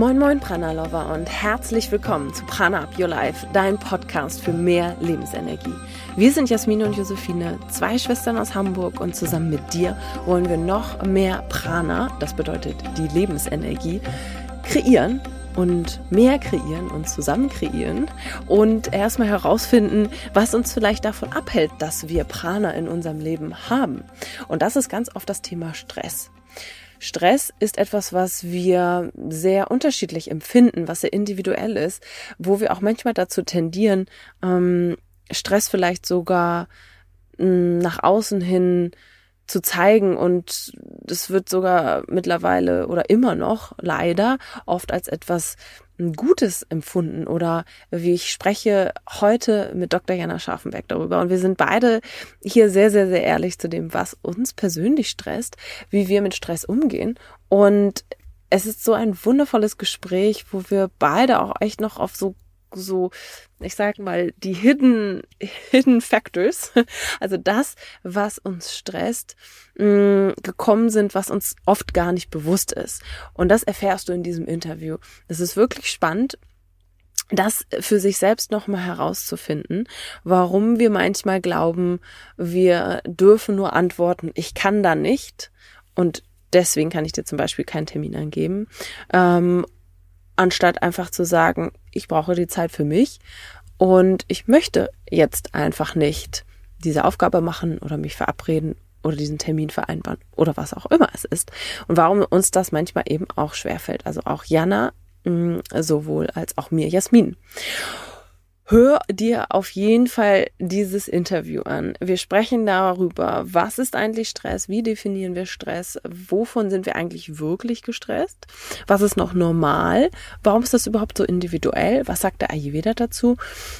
Moin Moin Prana Lover und herzlich willkommen zu Prana Up Your Life, dein Podcast für mehr Lebensenergie. Wir sind Jasmine und Josephine, zwei Schwestern aus Hamburg und zusammen mit dir wollen wir noch mehr Prana, das bedeutet die Lebensenergie, kreieren und mehr kreieren und zusammen kreieren und erstmal herausfinden, was uns vielleicht davon abhält, dass wir Prana in unserem Leben haben. Und das ist ganz oft das Thema Stress. Stress ist etwas, was wir sehr unterschiedlich empfinden, was sehr individuell ist, wo wir auch manchmal dazu tendieren, ähm, Stress vielleicht sogar mh, mm, nach außen hin zu zeigen. Und das wird sogar mittlerweile oder immer noch leider oft als etwas Gutes empfunden oder wie ich spreche heute mit Dr. Jana Scharfenberg darüber. Und wir sind beide hier sehr, sehr, sehr ehrlich zu dem, was uns persönlich stresst, wie wir mit Stress umgehen. Und es ist so ein wundervolles Gespräch, wo wir beide auch echt noch auf so so, ich sag mal, die hidden, hidden factors, also das, was uns stresst, mm, gekommen sind, was uns oft gar nicht bewusst ist. Und das erfährst du in diesem Interview. Es ist wirklich spannend, das für sich selbst nochmal herauszufinden, warum wir manchmal glauben, wir dürfen nur antworten, ich kann da nicht und deswegen kann ich dir zum Beispiel keinen Termin angeben. Ähm, anstatt einfach zu sagen, ich brauche die Zeit für mich und ich möchte jetzt einfach nicht diese Aufgabe machen oder mich verabreden oder diesen Termin vereinbaren oder was auch immer es ist. Und warum uns das manchmal eben auch schwerfällt. Also auch Jana, mm, sowohl als auch mir, Jasmin. Hör dir auf jeden Fall dieses Interview an. Wir sprechen darüber, was ist eigentlich Stress, wie definieren wir Stress, wovon sind wir eigentlich wirklich gestresst, was ist noch normal, warum ist das überhaupt so individuell, was sagt der Ayurveda dazu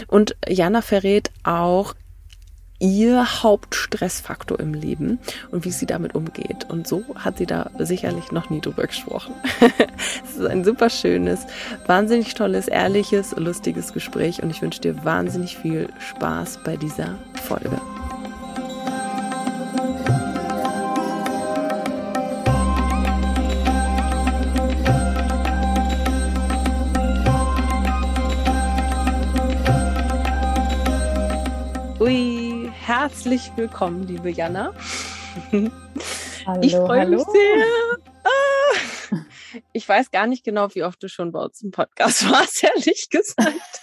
und Jana verrät auch ihr Hauptstressfaktor im Leben und wie sie damit umgeht. Und so hat sie da sicherlich noch nie drüber gesprochen. es ist ein super schönes, wahnsinnig tolles, ehrliches, lustiges Gespräch und ich wünsche dir wahnsinnig viel Spaß bei dieser Folge. Herzlich willkommen, liebe Jana. Hallo, ich freue mich sehr. Ah. Ich weiß gar nicht genau, wie oft du schon bei uns im Podcast warst, ehrlich gesagt.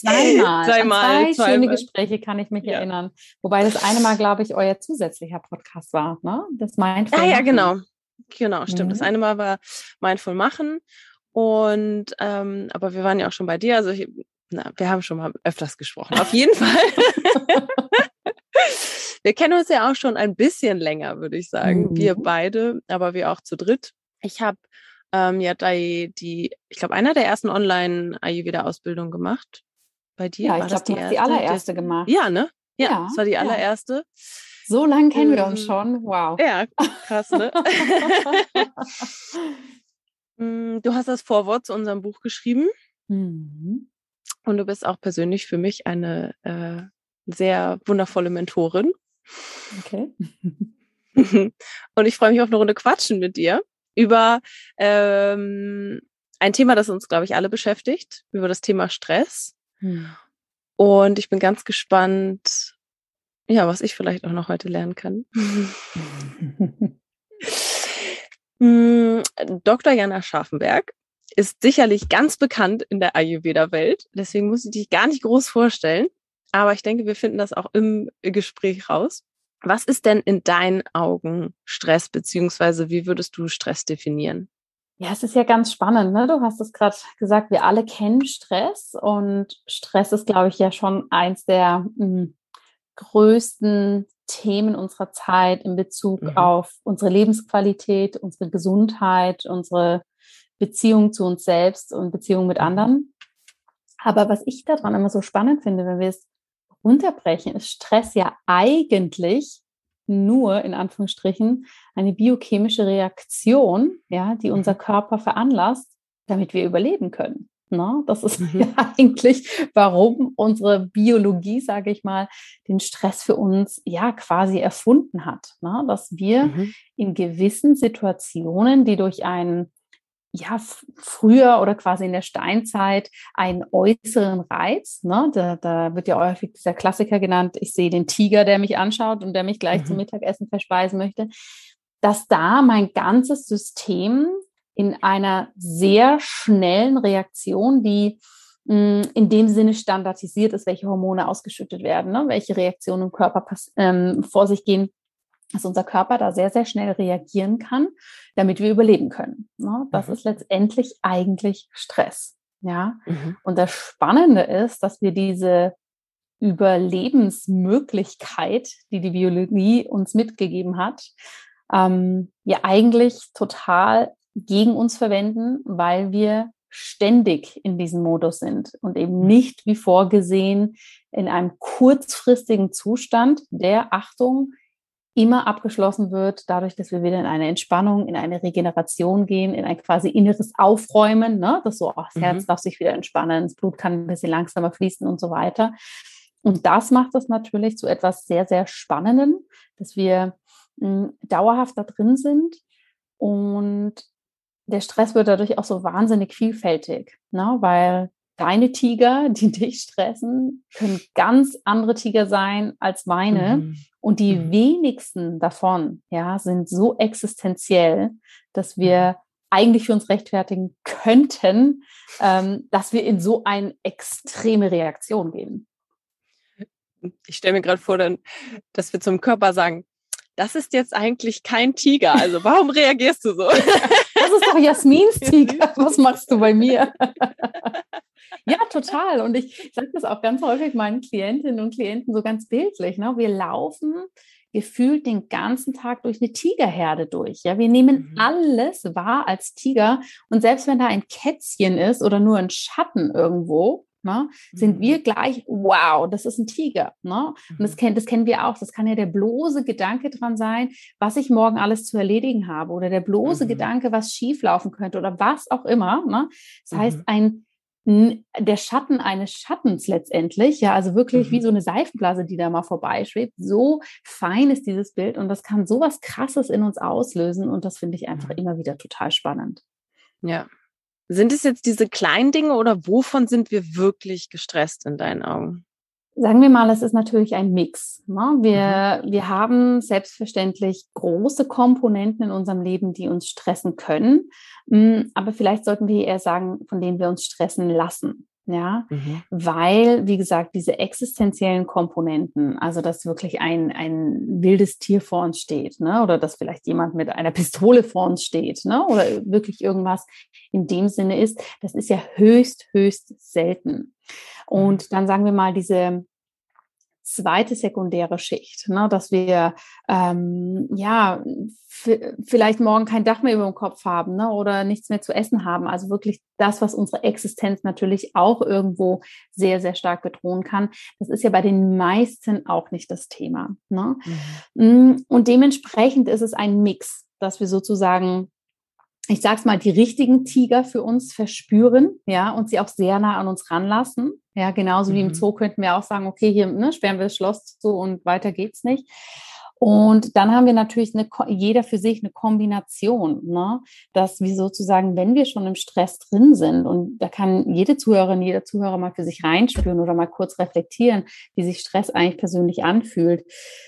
Zweimal. Zweimal. Zwei schöne Gespräche kann ich mich ja. erinnern. Wobei das eine Mal, glaube ich, euer zusätzlicher Podcast war, ne? Das Mindful. Ah, ja, genau. Genau, stimmt. Mhm. Das eine Mal war Mindful machen. Und ähm, aber wir waren ja auch schon bei dir. Also ich, na, wir haben schon mal öfters gesprochen. Auf jeden Fall. wir kennen uns ja auch schon ein bisschen länger, würde ich sagen. Mhm. Wir beide, aber wir auch zu dritt. Ich habe ähm, ja die, die, ich glaube, einer der ersten Online-Ayurveda-Ausbildungen gemacht. Bei dir? Ja, ich glaube, hast die allererste gemacht. Ja, ne? Ja, ja das war die allererste. Ja. So lange kennen ähm, wir uns ähm, schon. Wow. Ja, krass, ne? Mm, du hast das Vorwort zu unserem Buch geschrieben. Mhm. Und du bist auch persönlich für mich eine äh, sehr wundervolle Mentorin. Okay. und ich freue mich auf eine Runde Quatschen mit dir über ähm, ein Thema, das uns, glaube ich, alle beschäftigt, über das Thema Stress. Hm. Und ich bin ganz gespannt, ja, was ich vielleicht auch noch heute lernen kann. Hm, Dr. Jana Scharfenberg ist sicherlich ganz bekannt in der Ayurveda-Welt. Deswegen muss ich dich gar nicht groß vorstellen. Aber ich denke, wir finden das auch im Gespräch raus. Was ist denn in deinen Augen Stress, beziehungsweise wie würdest du Stress definieren? Ja, es ist ja ganz spannend. Ne? Du hast es gerade gesagt, wir alle kennen Stress und Stress ist, glaube ich, ja schon eins der mh, hm, größten Themen unserer Zeit in Bezug mhm. auf unsere Lebensqualität, unsere Gesundheit, unsere Beziehung zu uns selbst und Beziehung mit mhm. anderen. Aber was ich daran immer so spannend finde, wenn wir es runterbrechen, ist Stress ja eigentlich nur in Anführungsstrichen eine biochemische Reaktion, ja, die unser mhm. Körper veranlasst, damit wir überleben können. Ne? Das ist mhm. ja eigentlich, warum unsere Biologie, sage ich mal, den Stress für uns ja quasi erfunden hat. Ne? Dass wir mhm. in gewissen Situationen, die durch einen ja, früher oder quasi in der Steinzeit einen äußeren Reiz. Ne? Da, da wird ja häufig dieser Klassiker genannt, ich sehe den Tiger, der mich anschaut und der mich gleich mhm. zum Mittagessen verspeisen möchte, dass da mein ganzes System in einer sehr schnellen Reaktion, die mh, hm, in dem Sinne standardisiert ist, welche Hormone ausgeschüttet werden, ne? welche Reaktionen im Körper ähm, vor sich gehen, dass unser Körper da sehr, sehr schnell reagieren kann, damit wir überleben können. Ne? Das mhm. ist letztendlich eigentlich Stress. Ja. Mhm. Und das Spannende ist, dass wir diese Überlebensmöglichkeit, die die Biologie uns mitgegeben hat, ähm, ja eigentlich total gegen uns verwenden, weil wir ständig in diesem Modus sind und eben mhm. nicht wie vorgesehen in einem kurzfristigen Zustand, der Achtung immer abgeschlossen wird, dadurch, dass wir wieder in eine Entspannung, in eine Regeneration gehen, in ein quasi inneres Aufräumen, ne? das so, oh, das mhm. Herz darf sich wieder entspannen, das Blut kann ein bisschen langsamer fließen und so weiter. Und das macht es natürlich zu etwas sehr, sehr Spannendem, dass wir mh, hm, dauerhaft da drin sind und der Stress wird dadurch auch so wahnsinnig vielfältig, ne? weil deine Tiger, die dich stressen, können ganz andere Tiger sein als meine. Mhm. Und die mhm. wenigsten davon, ja, sind so existenziell, dass wir mhm. eigentlich für uns rechtfertigen könnten, ähm, dass wir in so eine extreme Reaktion gehen. Ich stelle mir gerade vor, dann, dass wir zum Körper sagen, das ist jetzt eigentlich kein Tiger. Also warum reagierst du so? Jasmins Tiger. Was machst du bei mir? Ja, total. Und ich sage das auch ganz häufig meinen Klientinnen und Klienten so ganz bildlich. Ne? Wir laufen gefühlt den ganzen Tag durch eine Tigerherde durch. Ja, wir nehmen mhm. alles wahr als Tiger. Und selbst wenn da ein Kätzchen ist oder nur ein Schatten irgendwo, ne, sind mhm. wir gleich, wow, das ist ein Tiger. Ne? Und das, mhm. kenn, das kennen wir auch. Das kann ja der bloße Gedanke dran sein, was ich morgen alles zu erledigen habe oder der bloße mhm. Gedanke, was schieflaufen könnte oder was auch immer. Ne? Das heißt, mhm. ein der Schatten eines Schattens letztendlich, ja, also wirklich mhm. wie so eine Seifenblase, die da mal vorbeischwebt. So fein ist dieses Bild und das kann so was Krasses in uns auslösen und das finde ich einfach mhm. immer wieder total spannend. Ja. Sind es jetzt diese kleinen Dinge oder wovon sind wir wirklich gestresst in deinen Augen? Sagen wir mal, es ist natürlich ein Mix. Ne? Wir, mhm. wir haben selbstverständlich große Komponenten in unserem Leben, die uns stressen können. Mm, aber vielleicht sollten wir eher sagen, von denen wir uns stressen lassen. Ja, mhm. weil, wie gesagt, diese existenziellen Komponenten, also dass wirklich ein, ein wildes Tier vor uns steht, ne, oder dass vielleicht jemand mit einer Pistole vor uns steht, ne, oder wirklich irgendwas in dem Sinne ist, das ist ja höchst, höchst selten. Und mhm. dann sagen wir mal, diese zweite sekundäre Schicht, ne, dass wir ähm, ja vielleicht morgen kein Dach mehr über dem Kopf haben ne, oder nichts mehr zu essen haben. Also wirklich das, was unsere Existenz natürlich auch irgendwo sehr, sehr stark bedrohen kann. Das ist ja bei den meisten auch nicht das Thema. Ne? Mhm. Mm, und dementsprechend ist es ein Mix, dass wir sozusagen ich sag's mal, die richtigen Tiger für uns verspüren, ja, und sie auch sehr nah an uns ranlassen. Ja, genauso mhm. wie im mhm. Zoo könnten wir auch sagen, okay, hier ne, sperren wir das Schloss zu und weiter geht's nicht. Und dann haben wir natürlich eine, jeder für sich eine Kombination, ne? dass wir sozusagen, wenn wir schon im Stress drin sind, und da kann jede Zuhörerin, jeder Zuhörer mal für sich reinspüren oder mal kurz reflektieren, wie sich Stress eigentlich persönlich anfühlt.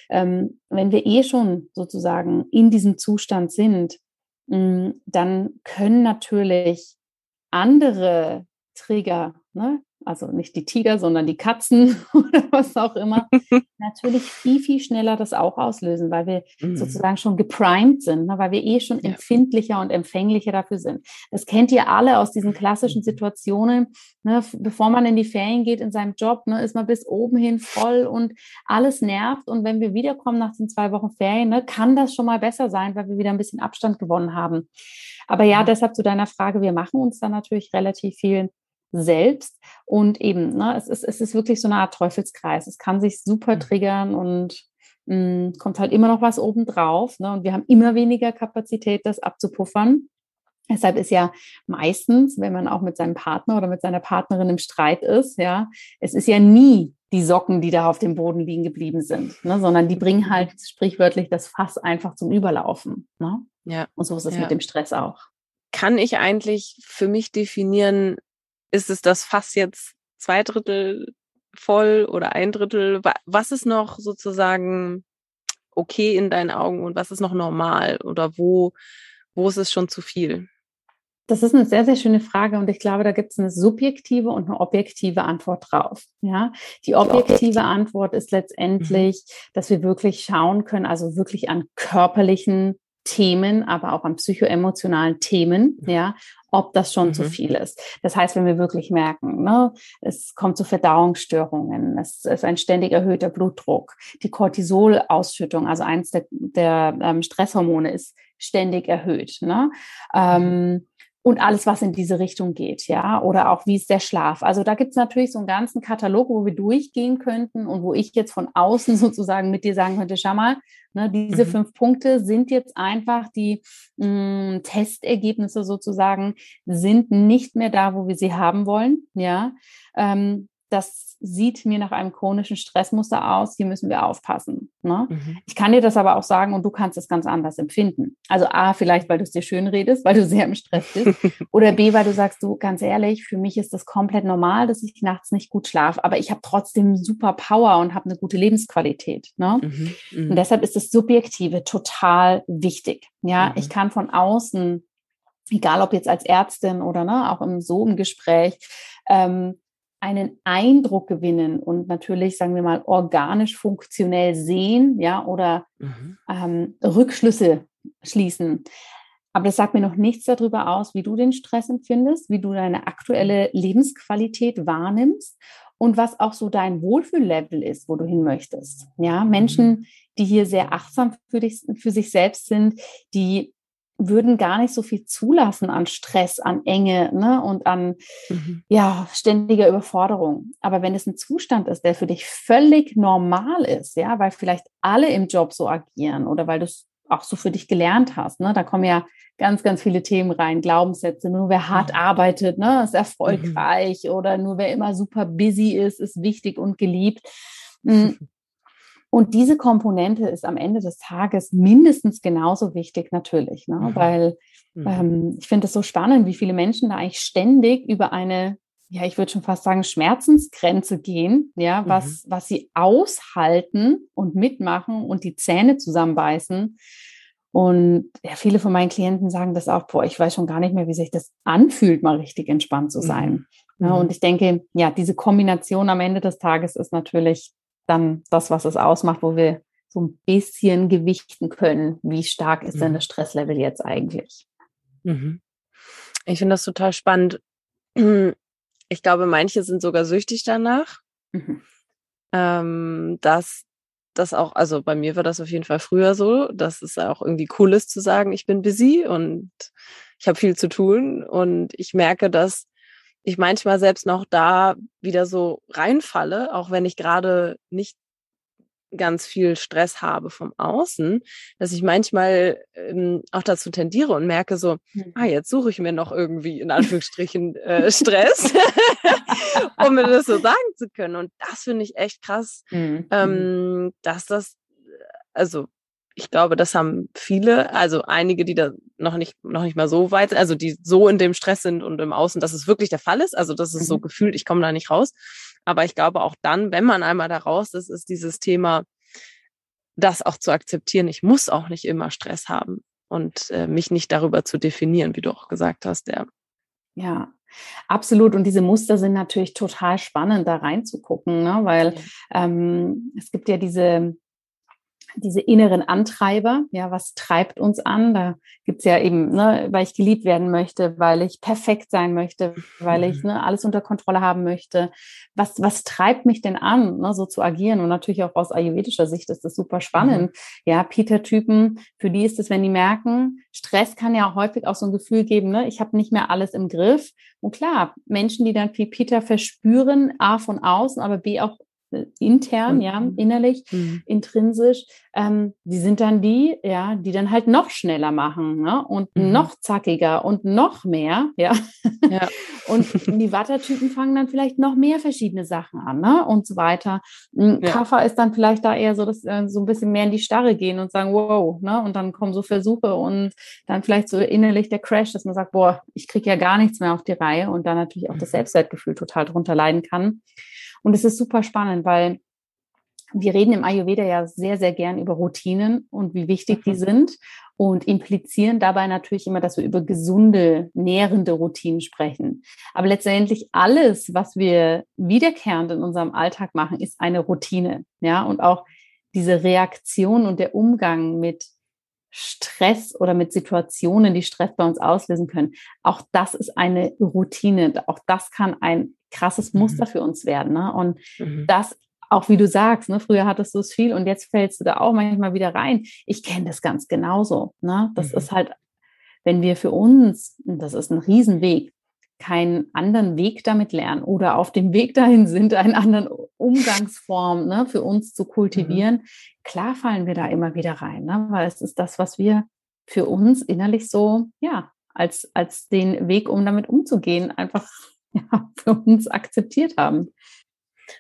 Ähm, wenn wir eh schon sozusagen in diesem Zustand sind, dann können natürlich andere Trigger, ne, also nicht die Tiger, sondern die Katzen oder was auch immer, natürlich viel, viel schneller das auch auslösen, weil wir mhm. sozusagen schon geprimed sind, ne, weil wir eh schon ja. empfindlicher und empfänglicher dafür sind. Das kennt ihr alle aus diesen klassischen mhm. Situationen, ne, bevor man in die Ferien geht in seinem Job, ne, ist man bis oben hin voll und alles nervt. Und wenn wir wiederkommen nach den zwei Wochen Ferien, ne, kann das schon mal besser sein, weil wir wieder ein bisschen Abstand gewonnen haben. Aber ja, deshalb zu deiner Frage, wir machen uns da natürlich relativ viel selbst. Und eben, ne, es, ist, es ist wirklich so eine Art Teufelskreis. Es kann sich super mhm. triggern und mh, mm, kommt halt immer noch was obendrauf. Ne? Und wir haben immer weniger Kapazität, das abzupuffern. Deshalb ist ja meistens, wenn man auch mit seinem Partner oder mit seiner Partnerin im Streit ist, ja, es ist ja nie die Socken, die da auf dem Boden liegen geblieben sind, ne, sondern die bringen halt sprichwörtlich das Fass einfach zum Überlaufen. Ne? Ja. Und so ist es ja. mit dem Stress auch. kann ich eigentlich für mich definieren, ist es das Fass jetzt zwei Drittel voll oder ein Drittel? Was ist noch sozusagen okay in deinen Augen und was ist noch normal oder wo, wo ist es schon zu viel? Das ist eine sehr, sehr schöne Frage und ich glaube, da gibt es eine subjektive und eine objektive Antwort drauf. Ja, die objektive Antwort ist letztendlich, mhm. dass wir wirklich schauen können, also wirklich an körperlichen Themen, aber auch an psychoemotionalen Themen, ja, ob das schon mhm. zu viel ist. Das heißt, wenn wir wirklich merken, ne, es kommt zu Verdauungsstörungen, es ist ein ständig erhöhter Blutdruck, die Cortisolausschüttung, also eins der, der ähm, Stresshormone ist ständig erhöht. Ne? Mhm. Ähm, und alles, was in diese Richtung geht, ja, oder auch wie ist der Schlaf. Also da gibt es natürlich so einen ganzen Katalog, wo wir durchgehen könnten und wo ich jetzt von außen sozusagen mit dir sagen könnte, schau mal, ne, diese mhm. fünf Punkte sind jetzt einfach die mh, mm, Testergebnisse sozusagen, sind nicht mehr da, wo wir sie haben wollen, ja. Ähm, das sieht mir nach einem chronischen Stressmuster aus, hier müssen wir aufpassen. Ne? Mhm. Ich kann dir das aber auch sagen und du kannst es ganz anders empfinden. Also A, vielleicht, weil du es dir schön redest, weil du sehr im Stress bist. oder B, weil du sagst, du, ganz ehrlich, für mich ist das komplett normal, dass ich nachts nicht gut schlafe, aber ich habe trotzdem super Power und habe eine gute Lebensqualität. Ne? Mhm. Mhm. Und deshalb ist das Subjektive total wichtig. Ja, mhm. ich kann von außen egal ob jetzt als Ärztin oder ne, auch im so im Gespräch, ähm, einen Eindruck gewinnen und natürlich, sagen wir mal, organisch funktionell sehen, ja, oder mhm. ähm, Rückschlüsse schließen. Aber das sagt mir noch nichts darüber aus, wie du den Stress empfindest, wie du deine aktuelle Lebensqualität wahrnimmst und was auch so dein Wohlfühllevel ist, wo du hin möchtest. Ja, Menschen, mhm. die hier sehr achtsam für, dich, für sich selbst sind, die würden gar nicht so viel zulassen an Stress, an Enge ne, und an mhm. ja, ständiger Überforderung. Aber wenn es ein Zustand ist, der für dich völlig normal ist, ja, weil vielleicht alle im Job so agieren oder weil du es auch so für dich gelernt hast, ne, da kommen ja ganz, ganz viele Themen rein, Glaubenssätze, nur wer hart mhm. arbeitet, ne, ist erfolgreich mhm. oder nur wer immer super busy ist, ist wichtig und geliebt. Mhm. Und diese Komponente ist am Ende des Tages mindestens genauso wichtig natürlich, ne? Mhm. weil mhm. ähm, ich finde es so spannend, wie viele Menschen da eigentlich ständig über eine, ja, ich würde schon fast sagen, Schmerzensgrenze gehen, ja, was, mhm. was sie aushalten und mitmachen und die Zähne zusammenbeißen. Und ja, viele von meinen Klienten sagen das auch, boah, ich weiß schon gar nicht mehr, wie sich das anfühlt, mal richtig entspannt zu sein. Mhm. Ja, und ich denke, ja, diese Kombination am Ende des Tages ist natürlich dann das, was es ausmacht, wo wir so ein bisschen gewichten können, wie stark ist mhm. denn das Stresslevel jetzt eigentlich. Mhm. Ich finde das total spannend. Ich glaube, manche sind sogar süchtig danach. Mhm. Ähm, dass das auch, also bei mir war das auf jeden Fall früher so, dass es auch irgendwie cool ist zu sagen, ich bin busy und ich habe viel zu tun. Und ich merke, dass ich manchmal selbst noch da wieder so reinfalle, auch wenn ich gerade nicht ganz viel Stress habe vom Außen, dass ich manchmal ähm, auch dazu tendiere und merke so, mhm. ah, jetzt suche ich mir noch irgendwie in Anführungsstrichen äh, Stress, um mir das so sagen zu können. Und das finde ich echt krass, mhm. ähm, dass das, also ich glaube, das haben viele, also einige, die da noch nicht, noch nicht mal so weit sind, also die so in dem Stress sind und im Außen, dass es wirklich der Fall ist. Also das ist mhm. so gefühlt, ich komme da nicht raus. Aber ich glaube auch dann, wenn man einmal da raus ist, ist dieses Thema, das auch zu akzeptieren. Ich muss auch nicht immer Stress haben und äh, mich nicht darüber zu definieren, wie du auch gesagt hast, ja. Ja, Absolut. Und diese Muster sind natürlich total spannend, da reinzugucken, ne? weil ähm, es gibt ja diese diese inneren Antreiber, ja, was treibt uns an? Da gibt's ja eben, ne, weil ich geliebt werden möchte, weil ich perfekt sein möchte, weil ich mhm. ne, alles unter Kontrolle haben möchte. Was, was treibt mich denn an, ne, so zu agieren? Und natürlich auch aus ayurvedischer Sicht ist das super spannend. Mhm. Ja, Peter-Typen, für die ist es, wenn die merken, Stress kann ja häufig auch so ein Gefühl geben, ne, ich habe nicht mehr alles im Griff. Und klar, Menschen, die dann wie Peter verspüren, A von außen, aber B auch intern, mhm. ja, innerlich, mhm. intrinsisch, ähm, die sind dann die, ja, die dann halt noch schneller machen ne? und mhm. noch zackiger und noch mehr, ja. ja. und die Wattertypen fangen dann vielleicht noch mehr verschiedene Sachen an, ne? Und so weiter. Ja. Kaffer ist dann vielleicht da eher so, dass äh, so ein bisschen mehr in die Starre gehen und sagen, wow, ne? Und dann kommen so Versuche und dann vielleicht so innerlich der Crash, dass man sagt, boah, ich kriege ja gar nichts mehr auf die Reihe und dann natürlich auch das mhm. Selbstwertgefühl total drunter leiden kann. Und es ist super spannend, weil wir reden im Ayurveda ja sehr, sehr gern über Routinen und wie wichtig die mhm. sind und implizieren dabei natürlich immer, dass wir über gesunde, nährende Routinen sprechen. Aber letztendlich alles, was wir wiederkehrend in unserem Alltag machen, ist eine Routine. Ja, und auch diese Reaktion und der Umgang mit Stress oder mit Situationen, die Stress bei uns auslösen können. Auch das ist eine Routine. Auch das kann ein krasses mhm. Muster mhm. für uns werden. Ne? Und mhm. das auch wie du sagst, ne, früher hattest du es viel und jetzt fällst du da auch manchmal wieder rein. Ich kenne das ganz genauso. Ne? Das mhm. ist halt, wenn wir für uns, das ist ein Riesenweg, keinen anderen Weg damit lernen oder auf dem Weg dahin sind, einen anderen Umgangsform ne, für uns zu kultivieren, mhm. klar fallen wir da immer wieder rein, ne? weil es ist das, was wir für uns innerlich so, ja, als, als den Weg, um damit umzugehen, einfach ja, für uns akzeptiert haben.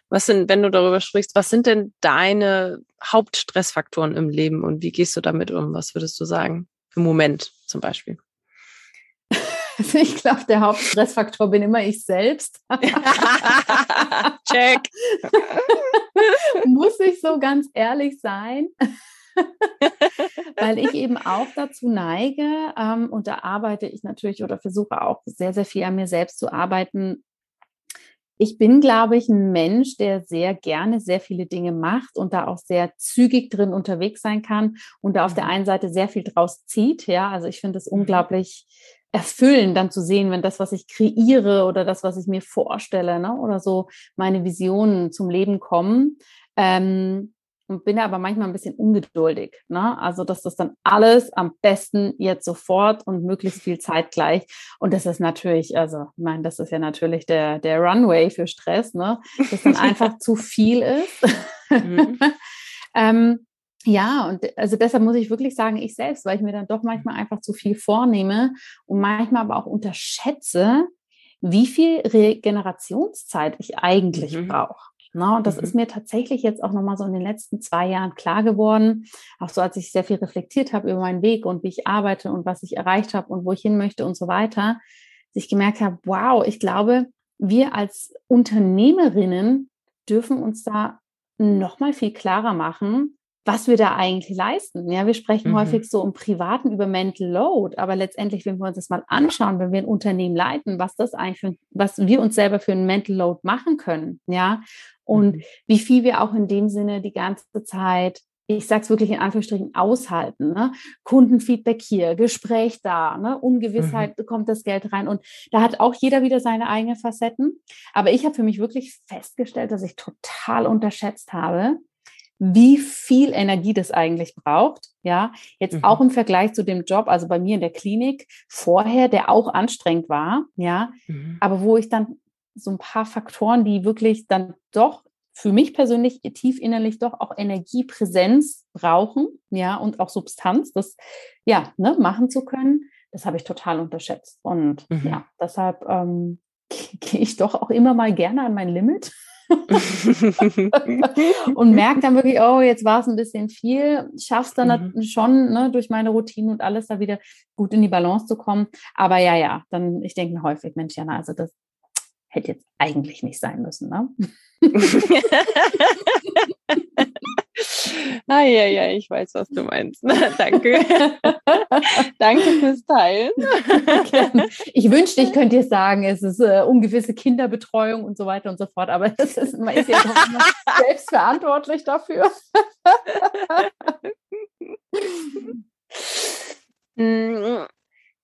Was sind, wenn du darüber sprichst, was sind denn deine Hauptstressfaktoren im Leben und wie gehst du damit um? Was würdest du sagen? Im Moment zum Beispiel. Also ich glaube, der Hauptstressfaktor bin immer ich selbst. Check. Muss ich so ganz ehrlich sein? Weil ich eben auch dazu neige, ähm, und da arbeite ich natürlich oder versuche auch sehr, sehr viel an mir selbst zu arbeiten. Ich bin, glaube ich, ein Mensch, der sehr gerne sehr viele Dinge macht und da auch sehr zügig drin unterwegs sein kann und da auf der mhm. einen Seite sehr viel draus zieht. Ja, also ich finde es mhm. unglaublich erfüllen, dann zu sehen, wenn das, was ich kreiere oder das, was ich mir vorstelle, ne, oder so meine Visionen zum Leben kommen. Ähm, und bin aber manchmal ein bisschen ungeduldig. Ne? Also, dass das dann alles am besten jetzt sofort und möglichst viel Zeit gleich. Und das ist natürlich, also, ich meine, das ist ja natürlich der, der Runway für Stress, ne? dass dann einfach zu viel ist. Mhm. ähm, ja, und also deshalb muss ich wirklich sagen, ich selbst, weil ich mir dann doch manchmal einfach zu viel vornehme und manchmal aber auch unterschätze, wie viel Regenerationszeit ich eigentlich mhm. brauche. Na, und das mhm. ist mir tatsächlich jetzt auch nochmal so in den letzten zwei Jahren klar geworden. Auch so, als ich sehr viel reflektiert habe über meinen Weg und wie ich arbeite und was ich erreicht habe und wo ich hin möchte und so weiter, dass ich gemerkt habe, wow, ich glaube, wir als Unternehmerinnen dürfen uns da nochmal viel klarer machen, was wir da eigentlich leisten. Ja, wir sprechen mhm. häufig so im Privaten über Mental Load, aber letztendlich, wenn wir uns das mal anschauen, wenn wir ein Unternehmen leiten, was das eigentlich für, was wir uns selber für ein Mental Load machen können, ja, und mhm. wie viel wir auch in dem Sinne die ganze Zeit ich sage es wirklich in Anführungsstrichen, aushalten. Ne? Kundenfeedback hier, Gespräch da, ne? Ungewissheit, mhm. kommt das Geld rein. Und da hat auch jeder wieder seine eigenen Facetten. Aber ich habe für mich wirklich festgestellt, dass ich total unterschätzt habe, wie viel Energie das eigentlich braucht. Ja, jetzt mhm. auch im Vergleich zu dem Job, also bei mir in der Klinik vorher, der auch anstrengend war. Ja, mhm. aber wo ich dann so ein paar Faktoren, die wirklich dann doch für mich persönlich tief innerlich doch auch Energiepräsenz brauchen, ja, und auch Substanz, das ja, ne, machen zu können, das habe ich total unterschätzt. Und mhm. ja, deshalb ähm, gehe ich doch auch immer mal gerne an mein Limit. und merke dann wirklich, oh, jetzt war es ein bisschen viel, schaffst dann mhm. schon ne, durch meine Routine und alles da wieder gut in die Balance zu kommen. Aber ja, ja, dann, ich denke mir häufig, Mensch, Jana, also das hätte jetzt eigentlich nicht sein müssen, ne? ah, ja, ja, ich weiß, was du meinst. Danke. Danke fürs Teilen. ich wünschte, ich könnte dir sagen, es ist äh, ungewisse Kinderbetreuung und so weiter und so fort, aber ist, man ist ja selbst verantwortlich dafür. Hm,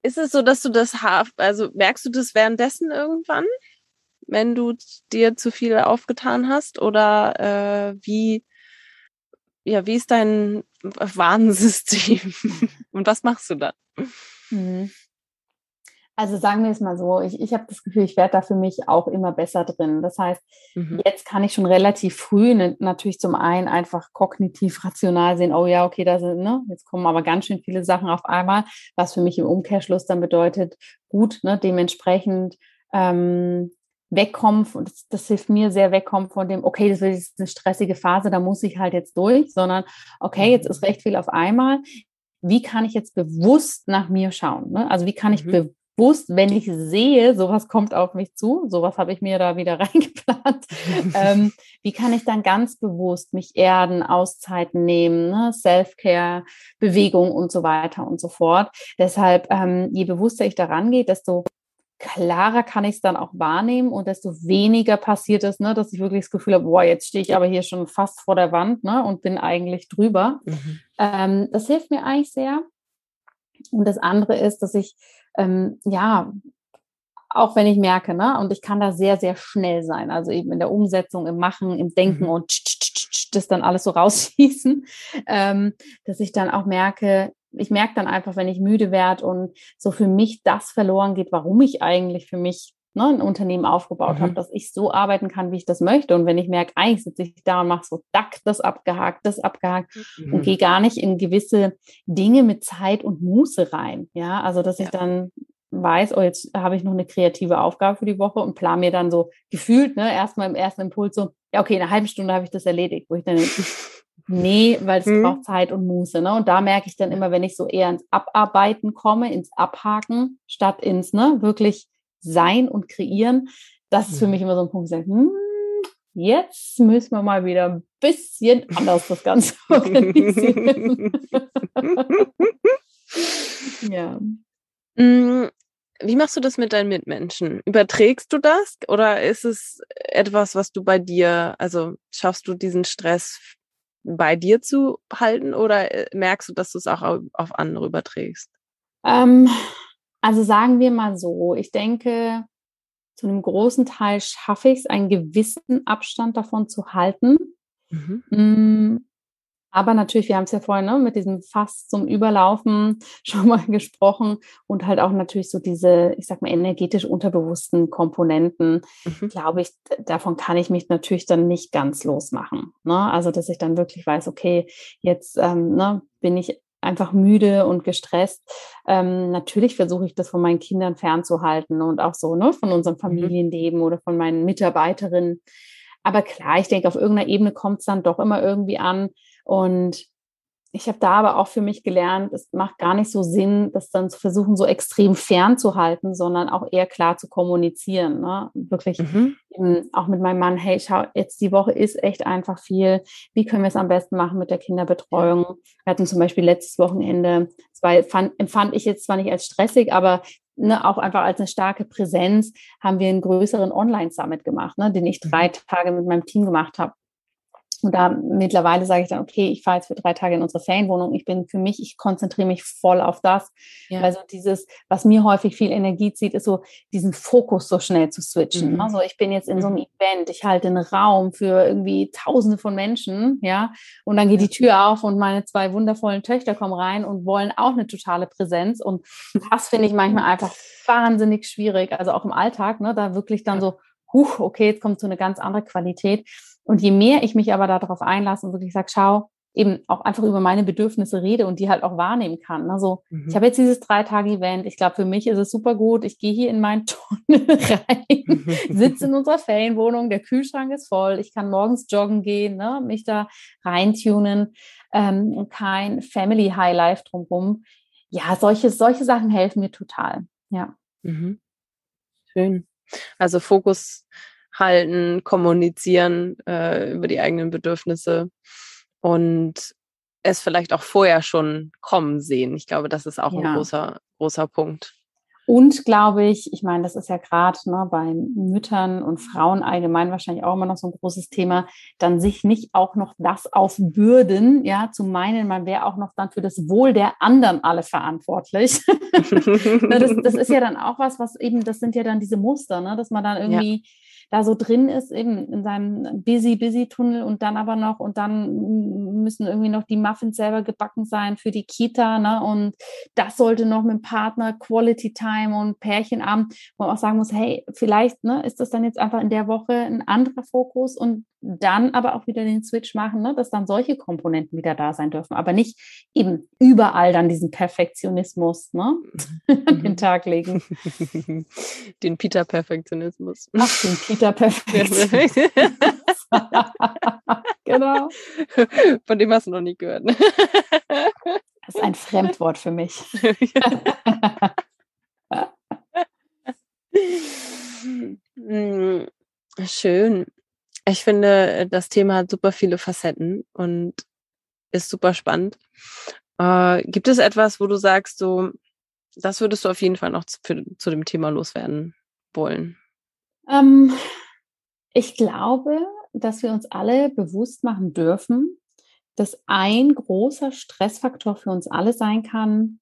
ist es so, dass du das hast, also merkst du das währenddessen irgendwann? wenn du dir zu viel aufgetan hast? Oder äh, wie, ja, wie ist dein Warnsystem? Und was machst du dann? Mhm. Also sagen wir es mal so, ich, ich habe das Gefühl, ich werde da für mich auch immer besser drin. Das heißt, mhm. jetzt kann ich schon relativ früh ne, natürlich zum einen einfach kognitiv rational sehen, oh ja, okay, da sind, ne, jetzt kommen aber ganz schön viele Sachen auf einmal, was für mich im Umkehrschluss dann bedeutet, gut, ne, dementsprechend ähm, wegkommen, und das, das hilft mir sehr wegkommen von dem, okay, das ist eine stressige Phase, da muss ich halt jetzt durch, sondern okay, jetzt ist mhm. recht viel auf einmal. Wie kann ich jetzt bewusst nach mir schauen? Ne? Also wie kann ich mhm bewusst, wenn ich sehe, sowas kommt auf mich zu, sowas habe ich mir da wieder reingeplant, ähm, wie kann ich dann ganz bewusst mich erden, Auszeiten nehmen, ne? Self-Care, Bewegung und so weiter und so fort. Deshalb, ähm, je bewusster ich daran gehe, desto klarer kann ich es dann auch wahrnehmen und desto weniger passiert es, ne, dass ich wirklich das Gefühl habe, boah, jetzt stehe ich aber hier schon fast vor der Wand ne, und bin eigentlich drüber. Mhm. Ähm, das hilft mir eigentlich sehr. Und das andere ist, dass ich ähm, ja, auch wenn ich merke, ne, und ich kann da sehr, sehr schnell sein, also eben in der Umsetzung, im Machen, im Denken mhm. und das dann alles so rausschießen, ähm, dass ich dann auch merke, ich merke dann einfach, wenn ich müde werde und so für mich das verloren geht, warum ich eigentlich für mich ne, ein Unternehmen aufgebaut mhm. habe, dass ich so arbeiten kann, wie ich das möchte. Und wenn ich merke, eigentlich sitze ich da und mache so, dack, das abgehakt, das abgehakt mhm. und gehe gar nicht in gewisse Dinge mit Zeit und Muße rein. Ja, also dass ja. ich dann weiß, oh, jetzt habe ich noch eine kreative Aufgabe für die Woche und plan mir dann so gefühlt, ne, erstmal im ersten Impuls so, ja, okay, in einer halben Stunde habe ich das erledigt, wo ich dann Nee, weil es hm. braucht Zeit und Muße. Ne? Und da merke ich dann immer, wenn ich so eher ins Abarbeiten komme, ins Abhaken, statt ins ne, wirklich sein und kreieren, das ist für mhm. mich immer so ein Punkt, ich hm, jetzt müssen wir mal wieder ein bisschen anders das Ganze organisieren. ja. Mm, wie machst du das mit deinen Mitmenschen? Überträgst du das oder ist es etwas, was du bei dir, also schaffst du diesen Stress bei dir zu halten oder äh, merkst du, dass du es auch auf andere überträgst? Ähm, also sagen wir mal so, ich denke, zu einem großen Teil schaffe ich es, einen gewissen Abstand davon zu halten. Mhm. Aber natürlich, wir haben es ja vorhin ne, mit diesem Fass zum Überlaufen schon mal gesprochen und halt auch natürlich so diese, ich sag mal, energetisch unterbewussten Komponenten, mhm. glaube ich, davon kann ich mich natürlich dann nicht ganz losmachen. Ne? Also, dass ich dann wirklich weiß, okay, jetzt ähm, ne, bin ich einfach müde und gestresst. Ähm, natürlich versuche ich das von meinen Kindern fernzuhalten und auch so ne, von unserem mhm. Familienleben oder von meinen Mitarbeiterinnen. Aber klar, ich denke, auf irgendeiner Ebene kommt es dann doch immer irgendwie an. Und ich habe da aber auch für mich gelernt, es macht gar nicht so Sinn, das dann zu versuchen, so extrem fernzuhalten, sondern auch eher klar zu kommunizieren. Ne? Wirklich mhm. eben, auch mit meinem Mann, hey, schau, jetzt die Woche ist echt einfach viel. Wie können wir es am besten machen mit der Kinderbetreuung? Wir hatten zum Beispiel letztes Wochenende, war, fand, empfand ich jetzt zwar nicht als stressig, aber Ne, auch einfach als eine starke Präsenz haben wir einen größeren Online-Summit gemacht, ne, den ich drei mhm. Tage mit meinem Team gemacht habe. Und da mittlerweile sage ich dann, okay, ich fahre jetzt für drei Tage in unsere Ferienwohnung. Ich bin für mich, ich konzentriere mich voll auf das. Ja. Also dieses, was mir häufig viel Energie zieht, ist so diesen Fokus so schnell zu switchen. Mhm. Also ich bin jetzt in so einem mhm. Event, ich halte einen Raum für irgendwie Tausende von Menschen, ja, und dann geht die Tür auf und meine zwei wundervollen Töchter kommen rein und wollen auch eine totale Präsenz. Und das finde ich manchmal einfach wahnsinnig schwierig. Also auch im Alltag, ne, da wirklich dann so, huch, okay, jetzt kommt so eine ganz andere Qualität. Und je mehr ich mich aber darauf einlasse und wirklich sage, schau, eben auch einfach über meine Bedürfnisse rede und die halt auch wahrnehmen kann. Also mhm. ich habe jetzt dieses drei Tage Event. Ich glaube, für mich ist es super gut. Ich gehe hier in meinen Tunnel rein, sitze in unserer Ferienwohnung, der Kühlschrank ist voll. Ich kann morgens joggen gehen, ne, mich da reintunen ähm, und kein Family High Life drumherum. Ja, solche, solche Sachen helfen mir total. Ja. Mhm. Schön. Also Fokus halten, kommunizieren äh, über die eigenen Bedürfnisse und es vielleicht auch vorher schon kommen sehen. Ich glaube, das ist auch ja. ein großer, großer Punkt. Und glaube ich, ich meine, das ist ja gerade ne, bei Müttern und Frauen allgemein wahrscheinlich auch immer noch so ein großes Thema, dann sich nicht auch noch das aufbürden, ja, zu meinen, man wäre auch noch dann für das Wohl der anderen alle verantwortlich. das, das, ist ja dann auch was, was eben, das sind ja dann diese Muster, ne, dass man dann irgendwie ja da so drin ist, eben in seinem busy, busy Tunnel und dann aber noch und dann müssen irgendwie noch die Muffins selber gebacken sein für die Kita, ne? Und das sollte noch mit dem Partner Quality Time und Pärchenabend, wo man auch sagen muss, hey, vielleicht ne, ist das dann jetzt einfach in der Woche ein anderer Fokus und dann aber auch wieder den Switch machen, ne, dass dann solche Komponenten wieder da sein dürfen, aber nicht eben überall dann diesen Perfektionismus ne, mhm. an den Tag legen. Den Peter-Perfektionismus. Ach, den Peter-Perfektionismus. genau. Von dem hast du noch nie gehört. Ne? Das ist ein Fremdwort für mich. Hm, schön. Ich finde, das Thema hat super viele Facetten und ist super spannend. Äh, gibt es etwas, wo du sagst, so, das würdest du auf jeden Fall noch zu, für, zu dem Thema loswerden wollen? Ähm, ich glaube, dass wir uns alle bewusst machen dürfen, dass ein großer Stressfaktor für uns alle sein kann,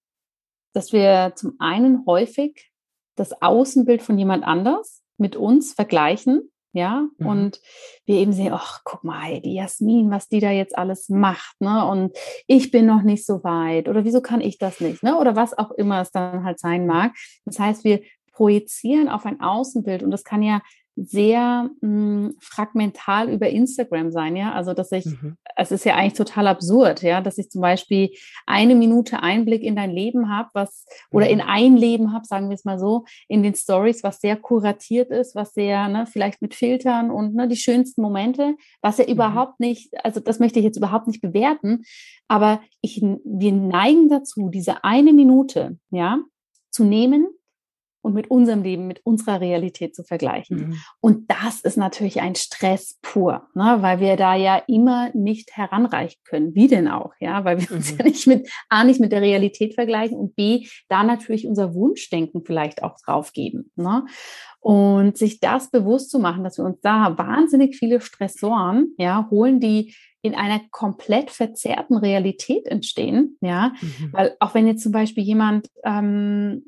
dass wir zum einen häufig das Außenbild von jemand anders mit uns vergleichen ja, mhm. und wir eben sehen, ach, guck mal, die Jasmin, was die da jetzt alles macht, ne, und ich bin noch nicht so weit oder wieso kann ich das nicht, ne, oder was auch immer es dann halt sein mag. Das heißt, wir projizieren auf ein Außenbild und das kann ja sehr mh, hm, fragmental über Instagram sein, ja. Also dass ich, mhm. es ist ja eigentlich total absurd, ja, dass ich zum Beispiel eine Minute Einblick in dein Leben habe, was oder in mhm. ein Leben habe, sagen wir es mal so, in den Stories, was sehr kuratiert ist, was sehr, ne, vielleicht mit Filtern und ne, die schönsten Momente, was ja mhm. überhaupt nicht, also das möchte ich jetzt überhaupt nicht bewerten, aber ich, wir neigen dazu, diese eine Minute, ja, zu nehmen und mit unserem Leben, mit unserer Realität zu vergleichen. Mhm. Und das ist natürlich ein Stress pur, ne? weil wir da ja immer nicht heranreichen können. Wie denn auch, ja, weil wir mhm. uns ja nicht mit A, nicht mit der Realität vergleichen und B, da natürlich unser Wunschdenken vielleicht auch draufgeben. Ne? Und sich das bewusst zu machen, dass wir uns da wahnsinnig viele Stressoren, ja, holen, die in einer komplett verzerrten Realität entstehen, ja, mhm. weil auch wenn jetzt zum Beispiel jemand ähm,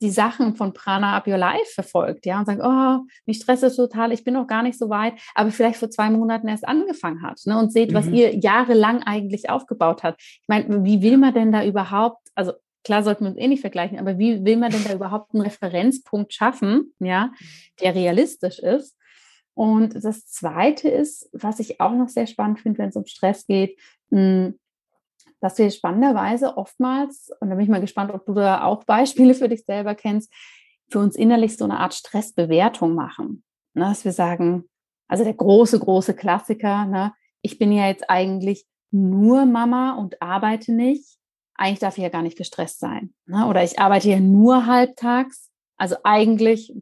die Sachen von Prana Up Your Life verfolgt, ja, und sagt, oh, mich stresst es total, ich bin noch gar nicht so weit, aber vielleicht vor zwei Monaten erst angefangen hat, ne, und seht, mhm. was ihr jahrelang eigentlich aufgebaut hat. Ich meine, wie will man denn da überhaupt, also klar sollten wir uns eh nicht vergleichen, aber wie will man denn da überhaupt einen Referenzpunkt schaffen, ja, der realistisch ist? Und das zweite ist, was ich auch noch sehr spannend finde, wenn es um Stress geht, hm, dass wir spannenderweise oftmals, und da bin ich mal gespannt, ob du da auch Beispiele für dich selber kennst, für uns innerlich so eine Art Stressbewertung machen. Ne, dass wir sagen, also der große, große Klassiker, ne, ich bin ja jetzt eigentlich nur Mama und arbeite nicht. Eigentlich darf ich ja gar nicht gestresst sein. Ne? Oder ich arbeite ja nur halbtags. Also eigentlich,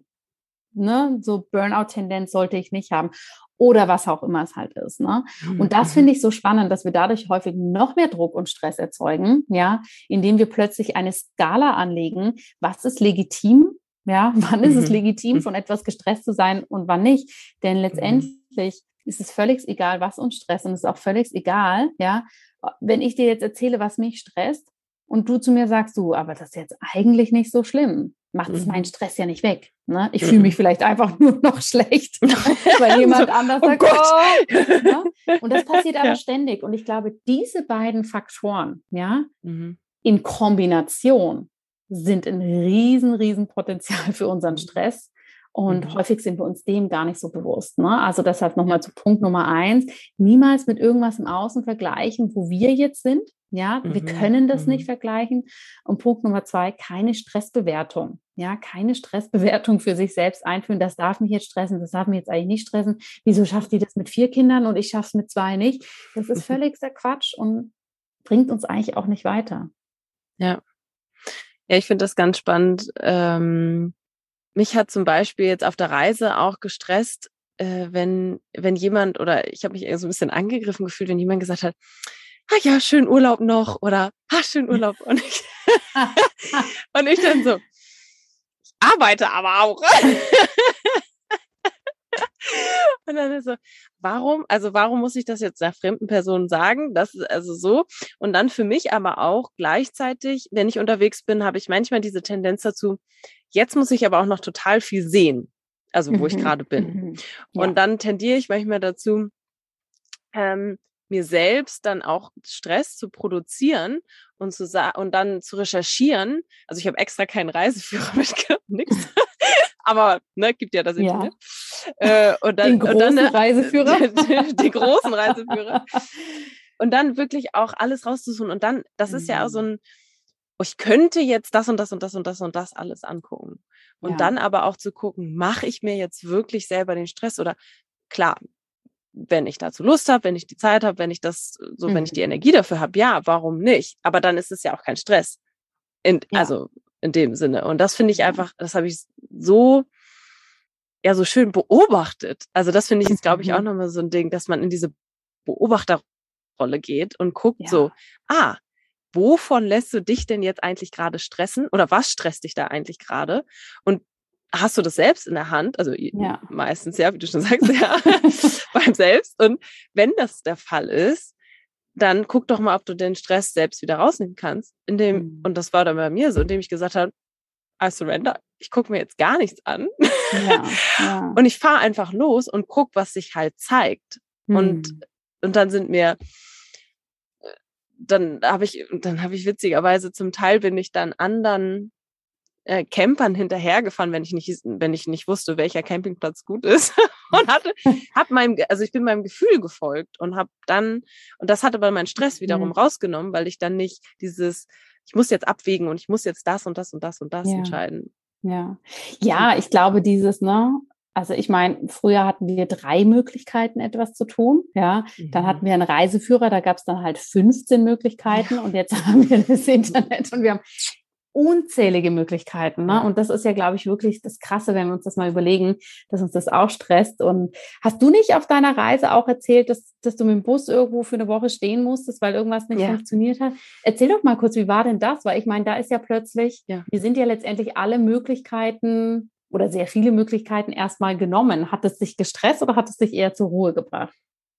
ne, so Burnout-Tendenz sollte ich nicht haben oder was auch immer es halt ist. Ne? Mhm. Und das mhm. finde ich so spannend, dass wir dadurch häufig noch mehr Druck und Stress erzeugen, ja, indem wir plötzlich eine Skala anlegen, was ist legitim, ja, wann ist es mhm. legitim, von etwas gestresst zu sein und wann nicht. Denn letztendlich ist es völlig egal, was uns stresst und es ist auch völlig egal, ja, wenn ich dir jetzt erzähle, was mich stresst und du zu mir sagst, du, aber das ist jetzt eigentlich nicht so schlimm macht es meinen mhm. Stress ja nicht weg. Ne? Ich fühle mich mhm. vielleicht einfach nur noch schlecht, weil jemand anders oh sagt, Gott. oh. Ne? Und das passiert aber ja. ständig. Und ich glaube, diese beiden Faktoren, ja, mhm. in Kombination sind ein riesen, riesen Potenzial für unseren. Stress. Und mhm. häufig sind wir uns dem gar nicht so bewusst. Ne? Also deshalb nochmal zu Punkt Nummer eins. Niemals mit irgendwas im Außen vergleichen, wo wir jetzt sind. Ja, mhm. wir können das mhm. nicht vergleichen. Und Punkt Nummer zwei, keine Stressbewertung. Ja, keine Stressbewertung für sich selbst einführen. Das darf mich jetzt stressen, das darf mich jetzt eigentlich nicht stressen. Wieso schafft die das mit vier Kindern und ich schaffe es mit zwei nicht? Das ist völligster Quatsch und bringt uns eigentlich auch nicht weiter. Ja. Ja, ich finde das ganz spannend. Ähm mich hat zum Beispiel jetzt auf der Reise auch gestresst, äh, wenn, wenn jemand oder ich habe mich so ein bisschen angegriffen gefühlt, wenn jemand gesagt hat, ah ja, schön Urlaub noch oder ah, schön Urlaub. Und ich, und ich dann so, ich arbeite aber auch. Und dann ist so, warum, also warum muss ich das jetzt der fremden Person sagen? Das ist also so. Und dann für mich aber auch gleichzeitig, wenn ich unterwegs bin, habe ich manchmal diese Tendenz dazu, jetzt muss ich aber auch noch total viel sehen. also wo ich mhm. gerade bin. Mhm. Ja. Und dann tendiere ich manchmal dazu, ähm, mir selbst dann auch Stress zu produzieren und zu und dann zu recherchieren. Also ich habe extra keinen Reiseführer mitgenommen, nix. Aber ne, gibt ja das Internet. Ja. Äh, und dann, den großen und dann, äh, Reiseführer. den großen Reiseführer. Und dann wirklich auch alles rauszusuchen. Und dann, das ist ja auch so mhm. ein, oh, ich könnte jetzt das und das und das und das und das alles angucken. Und ja. dann aber auch zu gucken, mache ich mir jetzt wirklich selber den Stress oder klar, wenn ich dazu Lust habe, wenn ich die Zeit habe, wenn ich das, so, mhm. wenn ich die mhm. Energie dafür habe, ja, warum nicht? Aber dann ist es ja auch kein Stress. In, ja. Also in dem Sinne. Und das finde ich einfach, das habe ich so, ja, so schön beobachtet. Also das finde ich jetzt, glaube ich, auch mhm. nochmal so ein Ding, dass man in diese Beobachterrolle geht und guckt ja. so, ah, wovon lässt du dich denn jetzt eigentlich gerade stressen? Oder was stresst dich da eigentlich gerade? Und hast du das selbst in der Hand? Also ja. meistens ja, wie du schon sagst, ja, beim Selbst. Und wenn das der Fall ist, dann guck doch mal, ob du den Stress selbst wieder rausnehmen kannst. Indem, mhm. und das war dann bei mir so, indem ich gesagt habe, I surrender, ich gucke mir jetzt gar nichts an. Ja, ja. Und ich fahre einfach los und guck, was sich halt zeigt. Mhm. Und, und dann sind mir, dann habe ich, dann habe ich witzigerweise zum Teil bin ich dann anderen äh, Campern hinterhergefahren, wenn ich nicht, wenn ich nicht wusste, welcher Campingplatz gut ist. und hatte, hab meinem, also ich bin meinem Gefühl gefolgt und habe dann, und das hat aber meinen Stress wiederum mhm. rausgenommen, weil ich dann nicht dieses, ich muss jetzt abwägen und ich muss jetzt das und das und das und das ja. entscheiden. Ja. Ja, ich glaube, dieses, ne, also ich meine, früher hatten wir drei Möglichkeiten, etwas zu tun. Ja, mhm. dann hatten wir einen Reiseführer, da gab es dann halt 15 Möglichkeiten ja. und jetzt haben wir das Internet und wir haben unzählige Möglichkeiten. Ne? Und das ist ja, glaube ich, wirklich das Krasse, wenn wir uns das mal überlegen, dass uns das auch stresst. Und hast du nicht auf deiner Reise auch erzählt, dass, dass du mit dem Bus irgendwo für eine Woche stehen musstest, weil irgendwas nicht ja. funktioniert hat? Erzähl doch mal kurz, wie war denn das? Weil ich meine, da ist ja plötzlich, ja. wir sind ja letztendlich alle Möglichkeiten oder sehr viele Möglichkeiten erstmal genommen. Hat es dich gestresst oder hat es dich eher zur Ruhe gebracht?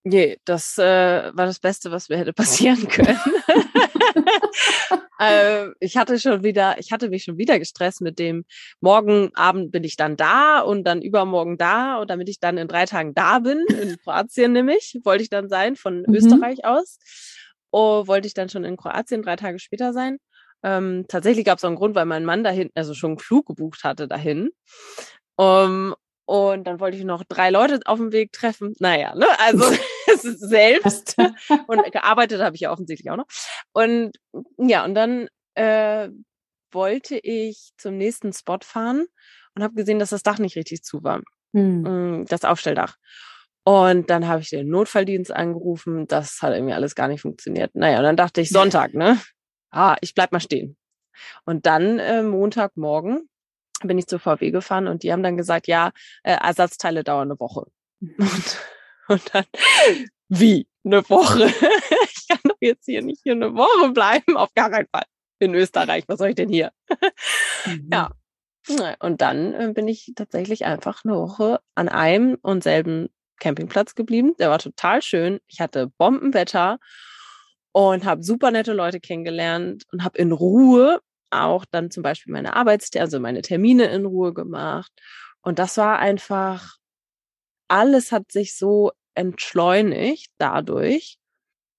Nee, das äh, war das Beste, was mir hätte passieren können. äh, ich hatte schon wieder, ich hatte mich schon wieder gestresst mit dem, morgen Abend bin ich dann da und dann übermorgen da und damit ich dann in drei Tagen da bin, in Kroatien nämlich, wollte ich dann sein, von mhm. Österreich aus. Oh, wollte ich dann schon in Kroatien drei Tage später sein. Ähm, tatsächlich gab es auch einen Grund, weil mein Mann dahin, also schon einen Flug gebucht hatte dahin. Um, und dann wollte ich noch drei Leute auf dem Weg treffen. Naja, ne? Also selbst. und gearbeitet habe ich ja offensichtlich auch noch. Und ja, und dann äh, wollte ich zum nächsten Spot fahren und habe gesehen, dass das Dach nicht richtig zu war. Hm. Mm, das Aufstelldach. Und dann habe ich den Notfalldienst angerufen. Das hat irgendwie alles gar nicht funktioniert. Naja, und dann dachte ich, Sonntag, ne? Ah, ich bleib mal stehen. Und dann äh, Montagmorgen bin ich zur VW gefahren und die haben dann gesagt, ja, äh, Ersatzteile dauern eine Woche. Mhm. Und, und dann, wie? Eine Woche? ich kann doch jetzt hier nicht hier eine Woche bleiben, auf gar keinen Fall. In Österreich, was soll ich denn hier? Mhm. Ja. Und dann äh, bin ich tatsächlich einfach eine Woche an einem und selben Campingplatz geblieben. Der war total schön. Ich hatte Bombenwetter und habe super nette Leute kennengelernt und habe in Ruhe auch dann zum Beispiel meine Arbeits-, also meine Termine in Ruhe gemacht. Und das war einfach, alles hat sich so entschleunigt dadurch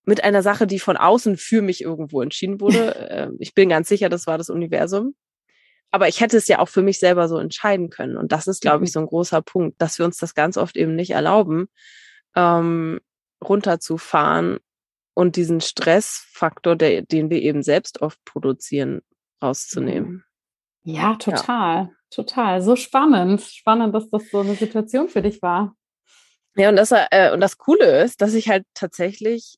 mit einer Sache, die von außen für mich irgendwo entschieden wurde. Ähm, ich bin ganz sicher, das war das Universum. Aber ich hätte es ja auch für mich selber so entscheiden können. Und das ist, glaube ich, mhm. so ein großer Punkt, dass wir uns das ganz oft eben nicht erlauben, ähm, runterzufahren und diesen Stressfaktor, der, den wir eben selbst oft produzieren, rauszunehmen. Ja, total, ja. total. So spannend. Spannend, dass das so eine Situation für dich war. Ja, und das, äh, und das Coole ist, dass ich halt tatsächlich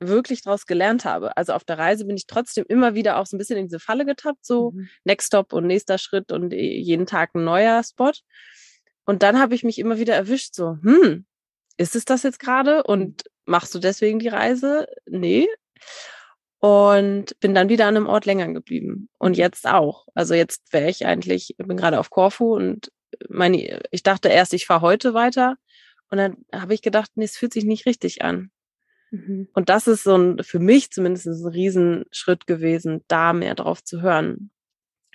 wirklich daraus gelernt habe. Also auf der Reise bin ich trotzdem immer wieder auch so ein bisschen in diese Falle getappt, so mhm. Next Stop und nächster Schritt und jeden Tag ein neuer Spot. Und dann habe ich mich immer wieder erwischt, so, hm, ist es das jetzt gerade? Und machst du deswegen die Reise? Nee und bin dann wieder an einem Ort länger geblieben. Und jetzt auch. Also jetzt wäre ich eigentlich, bin gerade auf Korfu und meine, ich dachte erst, ich fahre heute weiter. Und dann habe ich gedacht, nee, es fühlt sich nicht richtig an. Mhm. Und das ist so ein, für mich zumindest ein Riesenschritt gewesen, da mehr drauf zu hören.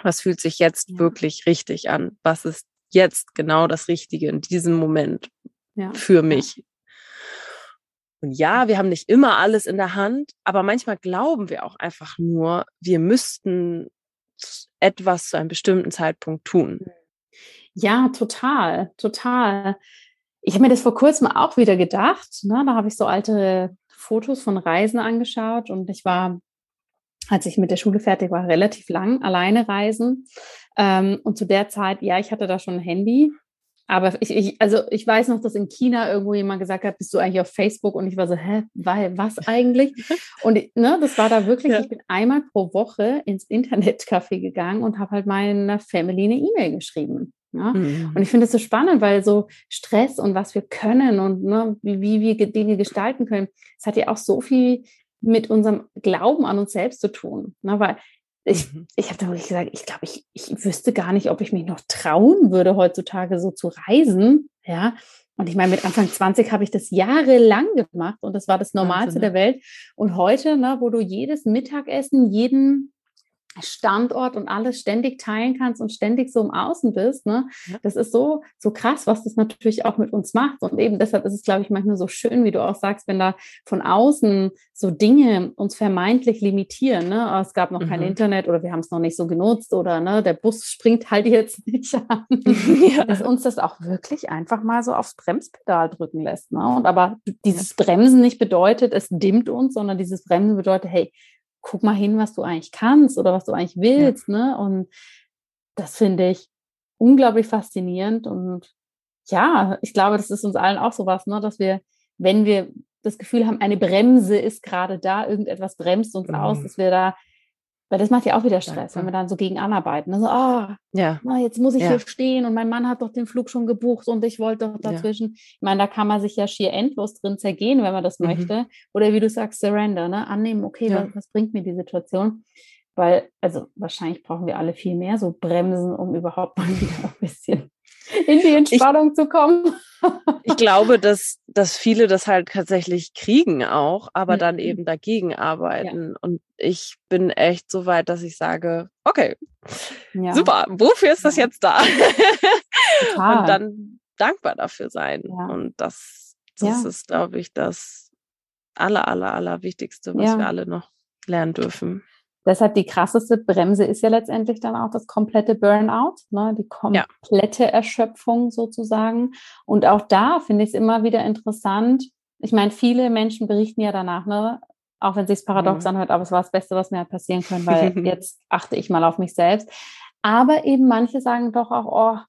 Was fühlt sich jetzt ja. wirklich richtig an? Was ist jetzt genau das Richtige in diesem Moment ja. für mich. Und ja, wir haben nicht immer alles in der Hand, aber manchmal glauben wir auch einfach nur, wir müssten etwas zu einem bestimmten Zeitpunkt tun. Ja, total, total. Ich habe mir das vor kurzem auch wieder gedacht. Ne? Da habe ich so alte Fotos von Reisen angeschaut und ich war, als ich mit der Schule fertig war, relativ lang alleine reisen. Ähm, und zu der Zeit, ja, ich hatte da schon ein Handy, aber ich, ich, also ich weiß noch, dass in China irgendwo jemand gesagt hat, bist du eigentlich auf Facebook? Und ich war so, hä, weil, was eigentlich? Und ne, das war da wirklich, ja. ich bin einmal pro Woche ins Internetcafé gegangen und habe halt meiner Family eine E-Mail geschrieben. Ja? Mhm. Und ich finde es so spannend, weil so Stress und was wir können und ne, wie, wie wir Dinge gestalten können, es hat ja auch so viel mit unserem Glauben an uns selbst zu tun. Ne? Weil ich, mhm. ich habe da wirklich gesagt, ich glaube, ich, ich wüsste gar nicht, ob ich mich noch trauen würde, heutzutage so zu reisen. Ja. Und ich meine, mit Anfang 20 habe ich das jahrelang gemacht und das war das Normalste Wahnsinn, der Welt. Und heute, ne, wo du jedes Mittagessen, jeden Standort und alles ständig teilen kannst und ständig so im Außen bist, ne? Das ist so, so krass, was das natürlich auch mit uns macht. Und eben deshalb ist es, glaube ich, manchmal so schön, wie du auch sagst, wenn da von außen so Dinge uns vermeintlich limitieren, ne? Oh, es gab noch mhm. kein Internet oder wir haben es noch nicht so genutzt oder ne, der Bus springt halt jetzt nicht an. ja. Dass uns das auch wirklich einfach mal so aufs Bremspedal drücken lässt. Ne? Und aber dieses Bremsen nicht bedeutet, es dimmt uns, sondern dieses Bremsen bedeutet, hey, guck mal hin, was du eigentlich kannst oder was du eigentlich willst. Ja. Ne? Und das finde ich unglaublich faszinierend. Und ja, ich glaube, das ist uns allen auch so was, ne? dass wir, wenn wir das Gefühl haben, eine Bremse ist gerade da, irgendetwas bremst uns mhm. aus, dass wir da weil das macht ja auch wieder Stress, wenn wir dann so gegen anarbeiten. Also, oh, ja. na, jetzt muss ich ja. hier stehen und mein Mann hat doch den Flug schon gebucht und ich wollte doch dazwischen. Ja. Ich meine, da kann man sich ja schier endlos drin zergehen, wenn man das mhm. möchte. Oder wie du sagst, Surrender, ne? Annehmen, okay, was, was bringt mir die Situation? Weil, also wahrscheinlich brauchen wir alle viel mehr so Bremsen, um überhaupt mal wieder ein bisschen in die Entspannung ich, zu kommen. ich glaube, dass, dass viele das halt tatsächlich kriegen auch, aber mhm. dann eben dagegen arbeiten. Ja. Und ich bin echt so weit, dass ich sage, okay, ja. super, wofür ist das jetzt da? und dann dankbar dafür sein. Und das, das ist, glaube ich, das aller, aller, aller Wichtigste, was wir alle noch lernen dürfen. Deshalb die krasseste Bremse ist ja letztendlich dann auch das komplette Burnout, ne? die komplette ja. Erschöpfung sozusagen. Und auch da finde ich es immer wieder interessant. Ich meine, viele Menschen berichten ja danach, ne? auch wenn es sich paradox mhm. anhört, aber es war das Beste, was mir hat passieren können, weil jetzt achte ich mal auf mich selbst. Aber eben manche sagen doch auch, oh,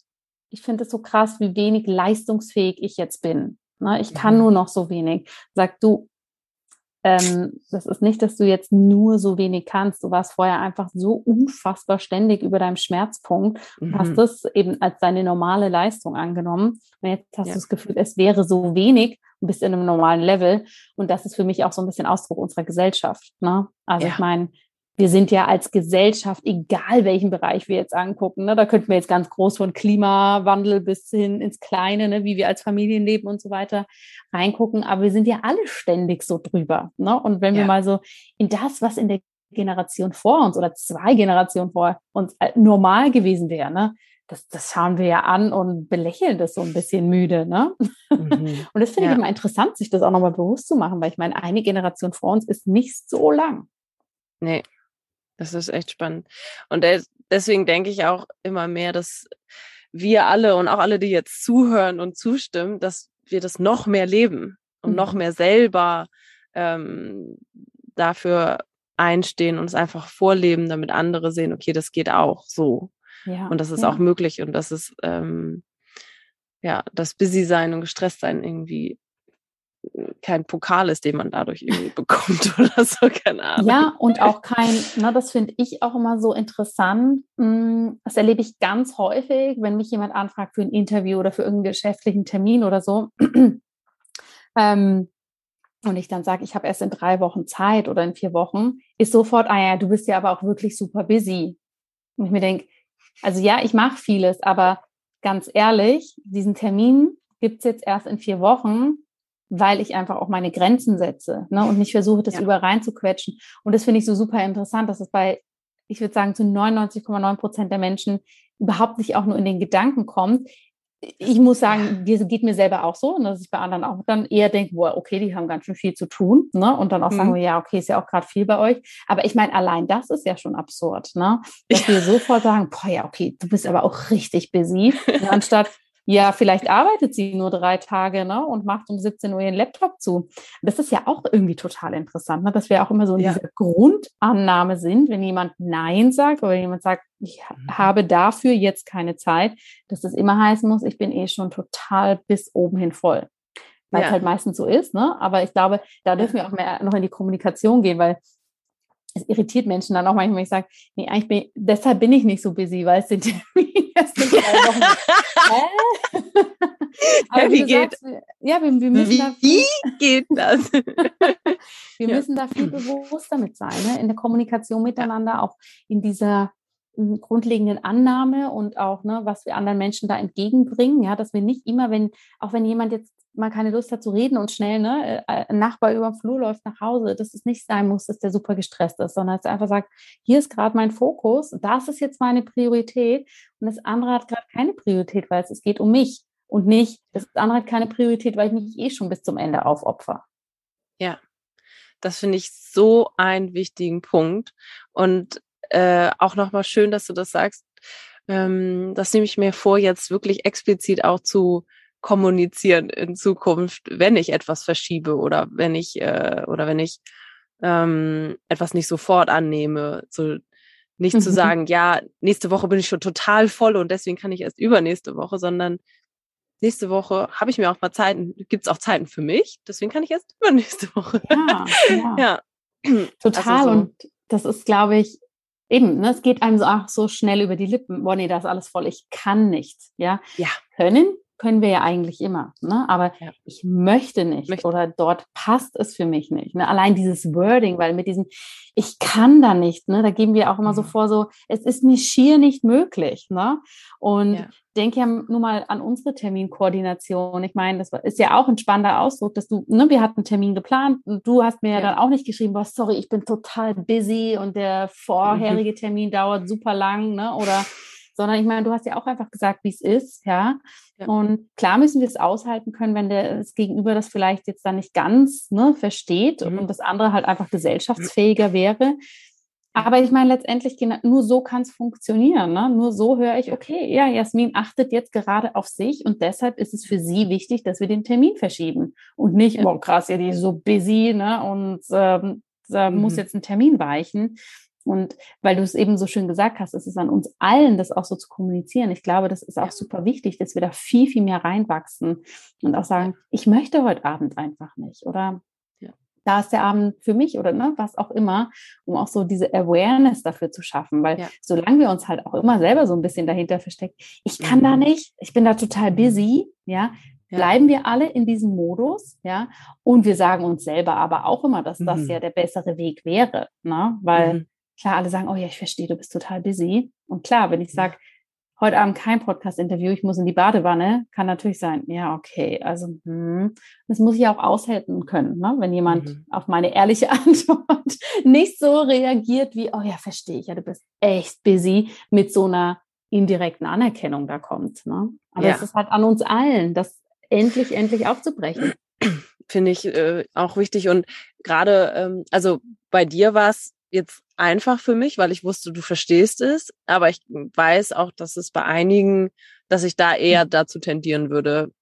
ich finde es so krass, wie wenig leistungsfähig ich jetzt bin. Ne? Ich kann mhm. nur noch so wenig. Sag du, ähm, das ist nicht, dass du jetzt nur so wenig kannst. Du warst vorher einfach so unfassbar ständig über deinem Schmerzpunkt und mhm. hast das eben als deine normale Leistung angenommen. Und jetzt hast ja. du das Gefühl, es wäre so wenig und bist in einem normalen Level. Und das ist für mich auch so ein bisschen Ausdruck unserer Gesellschaft. Ne? Also ja. ich meine, wir sind ja als Gesellschaft, egal welchen Bereich wir jetzt angucken, ne, da könnten wir jetzt ganz groß von Klimawandel bis hin ins Kleine, ne, wie wir als Familien leben und so weiter reingucken, aber wir sind ja alle ständig so drüber. Ne? Und wenn ja. wir mal so in das, was in der Generation vor uns oder zwei Generationen vor uns äh, normal gewesen wäre, ne, das, das schauen wir ja an und belächeln das so ein bisschen müde. Ne? Mhm. Und das finde ja. ich immer interessant, sich das auch nochmal bewusst zu machen, weil ich meine, eine Generation vor uns ist nicht so lang. Nee, das ist echt spannend. Und deswegen denke ich auch immer mehr, dass wir alle und auch alle, die jetzt zuhören und zustimmen, dass wir das noch mehr leben und mhm. noch mehr selber ähm, dafür einstehen und es einfach vorleben, damit andere sehen, okay, das geht auch so. Ja, und das ist ja. auch möglich und das ist ähm, ja das Busy sein und gestresst sein irgendwie kein Pokal ist, den man dadurch irgendwie bekommt oder so, keine Ahnung. Ja, und auch kein, na, das finde ich auch immer so interessant. Hm, das erlebe ich ganz häufig, wenn mich jemand anfragt für ein Interview oder für irgendeinen geschäftlichen Termin oder so. ähm, und ich dann sage, ich habe erst in drei Wochen Zeit oder in vier Wochen, ist sofort, ah ja, du bist ja aber auch wirklich super busy. Und ich mir denke, also ja, ich mache vieles, aber ganz ehrlich, diesen Termin gibt es jetzt erst in vier Wochen weil ich einfach auch meine Grenzen setze ne, und nicht versuche, das ja. überall reinzuquetschen. Und das finde ich so super interessant, dass es bei, ich würde sagen, zu 99,9 Prozent der Menschen überhaupt nicht auch nur in den Gedanken kommt. Ich muss sagen, das geht mir selber auch so, und dass ich bei anderen auch dann eher denke, boah, okay, die haben ganz schön viel zu tun, ne? Und dann auch mhm. sagen wir, ja, okay, ist ja auch gerade viel bei euch. Aber ich meine, allein das ist ja schon absurd, ne? Dass ja. wir sofort sagen, boah, ja, okay, du bist aber auch richtig busy, anstatt ja, vielleicht arbeitet sie nur drei Tage ne, und macht um 17 Uhr ihren Laptop zu. Das ist ja auch irgendwie total interessant, ne, dass wir auch immer so in ja. dieser Grundannahme sind, wenn jemand Nein sagt oder jemand sagt, ich mhm. habe dafür jetzt keine Zeit, dass das immer heißen muss, ich bin eh schon total bis oben hin voll. Weil ja. es halt meistens so ist, ne? Aber ich glaube, da dürfen wir auch mehr noch in die Kommunikation gehen, weil es irritiert Menschen dann auch manchmal, wenn ich sage, nee, eigentlich bin ich, deshalb bin ich nicht so busy, weil es den Termin erst in drei Wochen Aber wie geht sagst, ja, wir, wir müssen wie, da viel, wie geht das? wir ja. müssen da viel bewusster mit sein, ne? in der Kommunikation miteinander, auch in dieser hm, grundlegenden Annahme und auch, ne, was wir anderen Menschen da entgegenbringen, ja, dass wir nicht immer, wenn, auch wenn jemand jetzt mal keine Lust hat zu reden und schnell ne, äh, ein Nachbar über den Flur läuft nach Hause, dass es nicht sein muss, dass der super gestresst ist, sondern dass er einfach sagt, hier ist gerade mein Fokus, das ist jetzt meine Priorität und das andere hat gerade keine Priorität, weil es, es geht um mich und nicht, das andere hat keine Priorität, weil ich mich eh schon bis zum Ende aufopfer. Ja, das finde ich so einen wichtigen Punkt und äh, auch nochmal schön, dass du das sagst. Ähm, das nehme ich mir vor, jetzt wirklich explizit auch zu kommunizieren in Zukunft, wenn ich etwas verschiebe oder wenn ich äh, oder wenn ich ähm, etwas nicht sofort annehme, so nicht mhm. zu sagen, ja, nächste Woche bin ich schon total voll und deswegen kann ich erst übernächste Woche, sondern nächste Woche habe ich mir auch mal Zeiten, gibt es auch Zeiten für mich, deswegen kann ich erst übernächste Woche. Ja, ja. ja. total also so. und das ist, glaube ich, eben, ne, es geht einem so, ach, so schnell über die Lippen. Boah, nee, das ist alles voll. Ich kann nicht. Ja. ja. Können können wir ja eigentlich immer, ne? aber ja. ich möchte nicht möchte. oder dort passt es für mich nicht. Ne? Allein dieses Wording, weil mit diesem, ich kann da nicht, ne? da geben wir auch immer mhm. so vor, so, es ist mir schier nicht möglich. Ne? Und ja. denke ja nur mal an unsere Terminkoordination. Ich meine, das ist ja auch ein spannender Ausdruck, dass du, ne, wir hatten einen Termin geplant und du hast mir ja, ja dann auch nicht geschrieben, boah, sorry, ich bin total busy und der mhm. vorherige Termin dauert super lang, ne? Oder sondern ich meine, du hast ja auch einfach gesagt, wie es ist, ja? ja. Und klar müssen wir es aushalten können, wenn der, das Gegenüber das vielleicht jetzt dann nicht ganz ne, versteht mhm. und das andere halt einfach gesellschaftsfähiger wäre. Aber ich meine, letztendlich, nur so kann es funktionieren. Ne? Nur so höre ich, okay, ja, Jasmin achtet jetzt gerade auf sich und deshalb ist es für sie wichtig, dass wir den Termin verschieben. Und nicht, oh krass, ja, die ist so busy ne? und ähm, da mhm. muss jetzt ein Termin weichen. Und weil du es eben so schön gesagt hast, es ist an uns allen, das auch so zu kommunizieren. Ich glaube, das ist auch super wichtig, dass wir da viel, viel mehr reinwachsen und auch sagen, ich möchte heute Abend einfach nicht oder da ist der Abend für mich oder ne, was auch immer, um auch so diese Awareness dafür zu schaffen. Weil ja. solange wir uns halt auch immer selber so ein bisschen dahinter verstecken, ich kann mhm. da nicht, ich bin da total busy, ja, ja. bleiben wir alle in diesem Modus, ja, und wir sagen uns selber aber auch immer, dass das mhm. ja der bessere Weg wäre, ne? weil mhm klar, alle sagen, oh ja, ich verstehe, du bist total busy. Und klar, wenn ich sage, heute Abend kein Podcast-Interview, ich muss in die Badewanne, kann natürlich sein, ja, okay, also hm, das muss ich auch aushalten können, ne? wenn jemand mhm. auf meine ehrliche Antwort nicht so reagiert wie, oh ja, verstehe ich, ja, du bist echt busy mit so einer indirekten Anerkennung da kommt. Ne? Aber ja. es ist halt an uns allen, das endlich, endlich aufzubrechen. Finde ich äh, auch wichtig und gerade, ähm, also bei dir war es jetzt einfach für mich, weil ich wusste, du verstehst es. Aber ich weiß auch, dass es bei einigen, dass ich da eher mhm. dazu tendieren würde,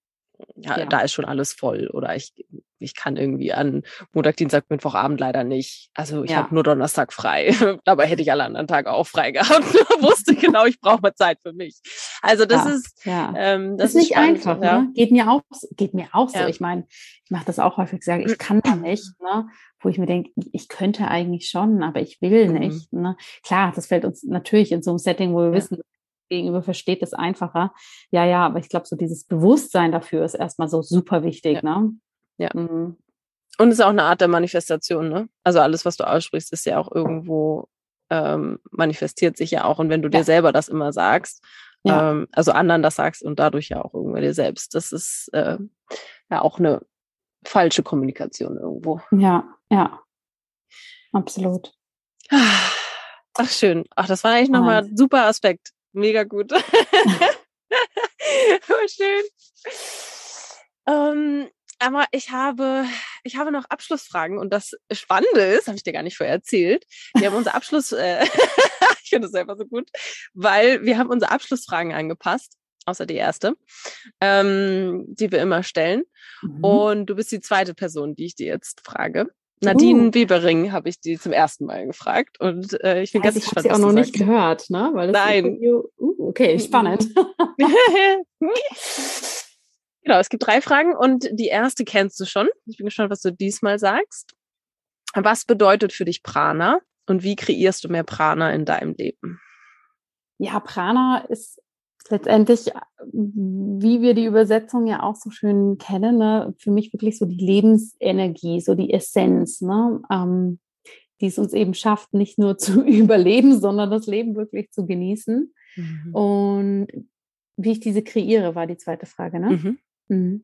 ja, ja. da ist schon alles voll oder ich, ich kann irgendwie an Montag, Dienstag, Mittwochabend leider nicht. Also ich ja. habe nur Donnerstag frei. Dabei hätte ich alle anderen Tage auch frei gehabt. Wusste genau, ich brauche mal Zeit für mich. Also das ja. ist ja. Ähm, das ist nicht spannend, einfach. Ne? Geht mir auch geht mir auch so. Ich meine, ich mache das auch häufig. Sage ich kann da nicht. Ne? Wo ich mir denke, ich könnte eigentlich schon, aber ich will mhm. nicht. Ne? Klar, das fällt uns natürlich in so einem Setting, wo wir wissen, gegenüber versteht es einfacher. Ja, ja, aber ich glaube, so dieses Bewusstsein dafür ist erstmal so super wichtig, ja. ne? Ja. Mhm. Und es ist auch eine Art der Manifestation, ne? Also alles, was du aussprichst, ist ja auch irgendwo ähm, manifestiert sich ja auch. Und wenn du ja. dir selber das immer sagst, ja. ähm, also anderen das sagst und dadurch ja auch irgendwo dir selbst, das ist äh, ja auch eine falsche Kommunikation irgendwo. Ja, ja. Absolut. Ach, schön. Ach, das war eigentlich nochmal ein super Aspekt. Mega gut. oh, schön. Ähm, aber ich habe, ich habe noch Abschlussfragen und das Spannende ist, habe ich dir gar nicht vorher erzählt. Wir haben unser Abschluss, äh, ich finde das selber so gut, weil wir haben unsere Abschlussfragen angepasst, außer die erste, ähm, die wir immer stellen. Mhm. Und du bist die zweite Person, die ich dir jetzt frage. Nadine uh. Webering habe ich die zum ersten Mal gefragt und äh, ich bin also ganz ich gespannt. Ich habe sie auch noch nicht gehört, ne? Nein. Uh, okay, spannend. genau, es gibt drei Fragen und die erste kennst du schon. Ich bin gespannt, was du diesmal sagst. Was bedeutet für dich Prana und wie kreierst du mehr Prana in deinem Leben? Ja, Prana ist letztendlich, wie wir die Übersetzung ja auch so schön kennen, ne, für mich wirklich so die Lebensenergie, so die Essenz, ne, ähm, die es uns eben schafft, nicht nur zu überleben, sondern das Leben wirklich zu genießen. Mhm. Und wie ich diese kreiere, war die zweite Frage. Ne? Mhm. Mhm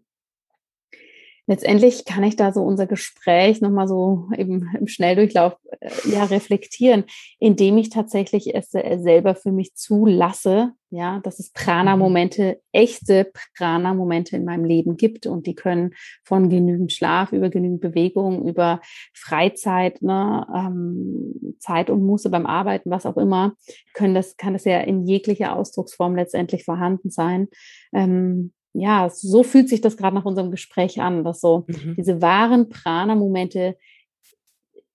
letztendlich kann ich da so unser Gespräch nochmal so eben im Schnelldurchlauf äh, ja reflektieren, indem ich tatsächlich es äh, selber für mich zulasse, ja, dass es Prana-Momente, echte Prana-Momente in meinem Leben gibt und die können von genügend Schlaf über genügend Bewegung, über Freizeit, ne, ähm, Zeit und Muße beim Arbeiten, was auch immer, können das, kann das ja in jeglicher Ausdrucksform letztendlich vorhanden sein. Ähm, ja, so fühlt sich das gerade nach unserem Gespräch an, dass so mhm. diese wahren Prana-Momente,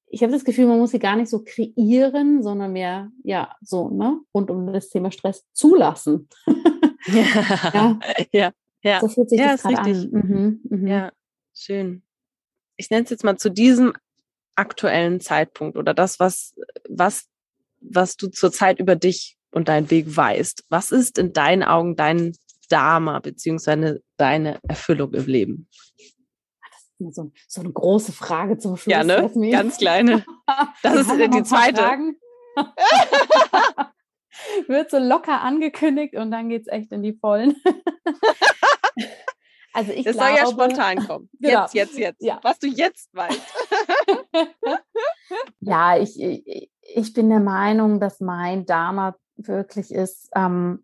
ich habe das Gefühl, man muss sie gar nicht so kreieren, sondern mehr, ja, so, ne, rund um das Thema Stress zulassen. ja. ja, ja. So fühlt sich ja, das gerade an. Mhm, mhm. Ja, schön. Ich nenne es jetzt mal zu diesem aktuellen Zeitpunkt oder das, was, was, was du zurzeit über dich und deinen Weg weißt. Was ist in deinen Augen dein Dharma beziehungsweise deine Erfüllung im Leben? Das ist so, so eine große Frage zum Schluss. Ja, ne? Ganz kleine. Das ist die zweite. Wird so locker angekündigt und dann geht es echt in die Vollen. Also ich das glaube, soll ja spontan kommen. Genau. Jetzt, jetzt, jetzt. Ja. Was du jetzt weißt. ja, ich, ich, ich bin der Meinung, dass mein Dharma wirklich ist, ähm,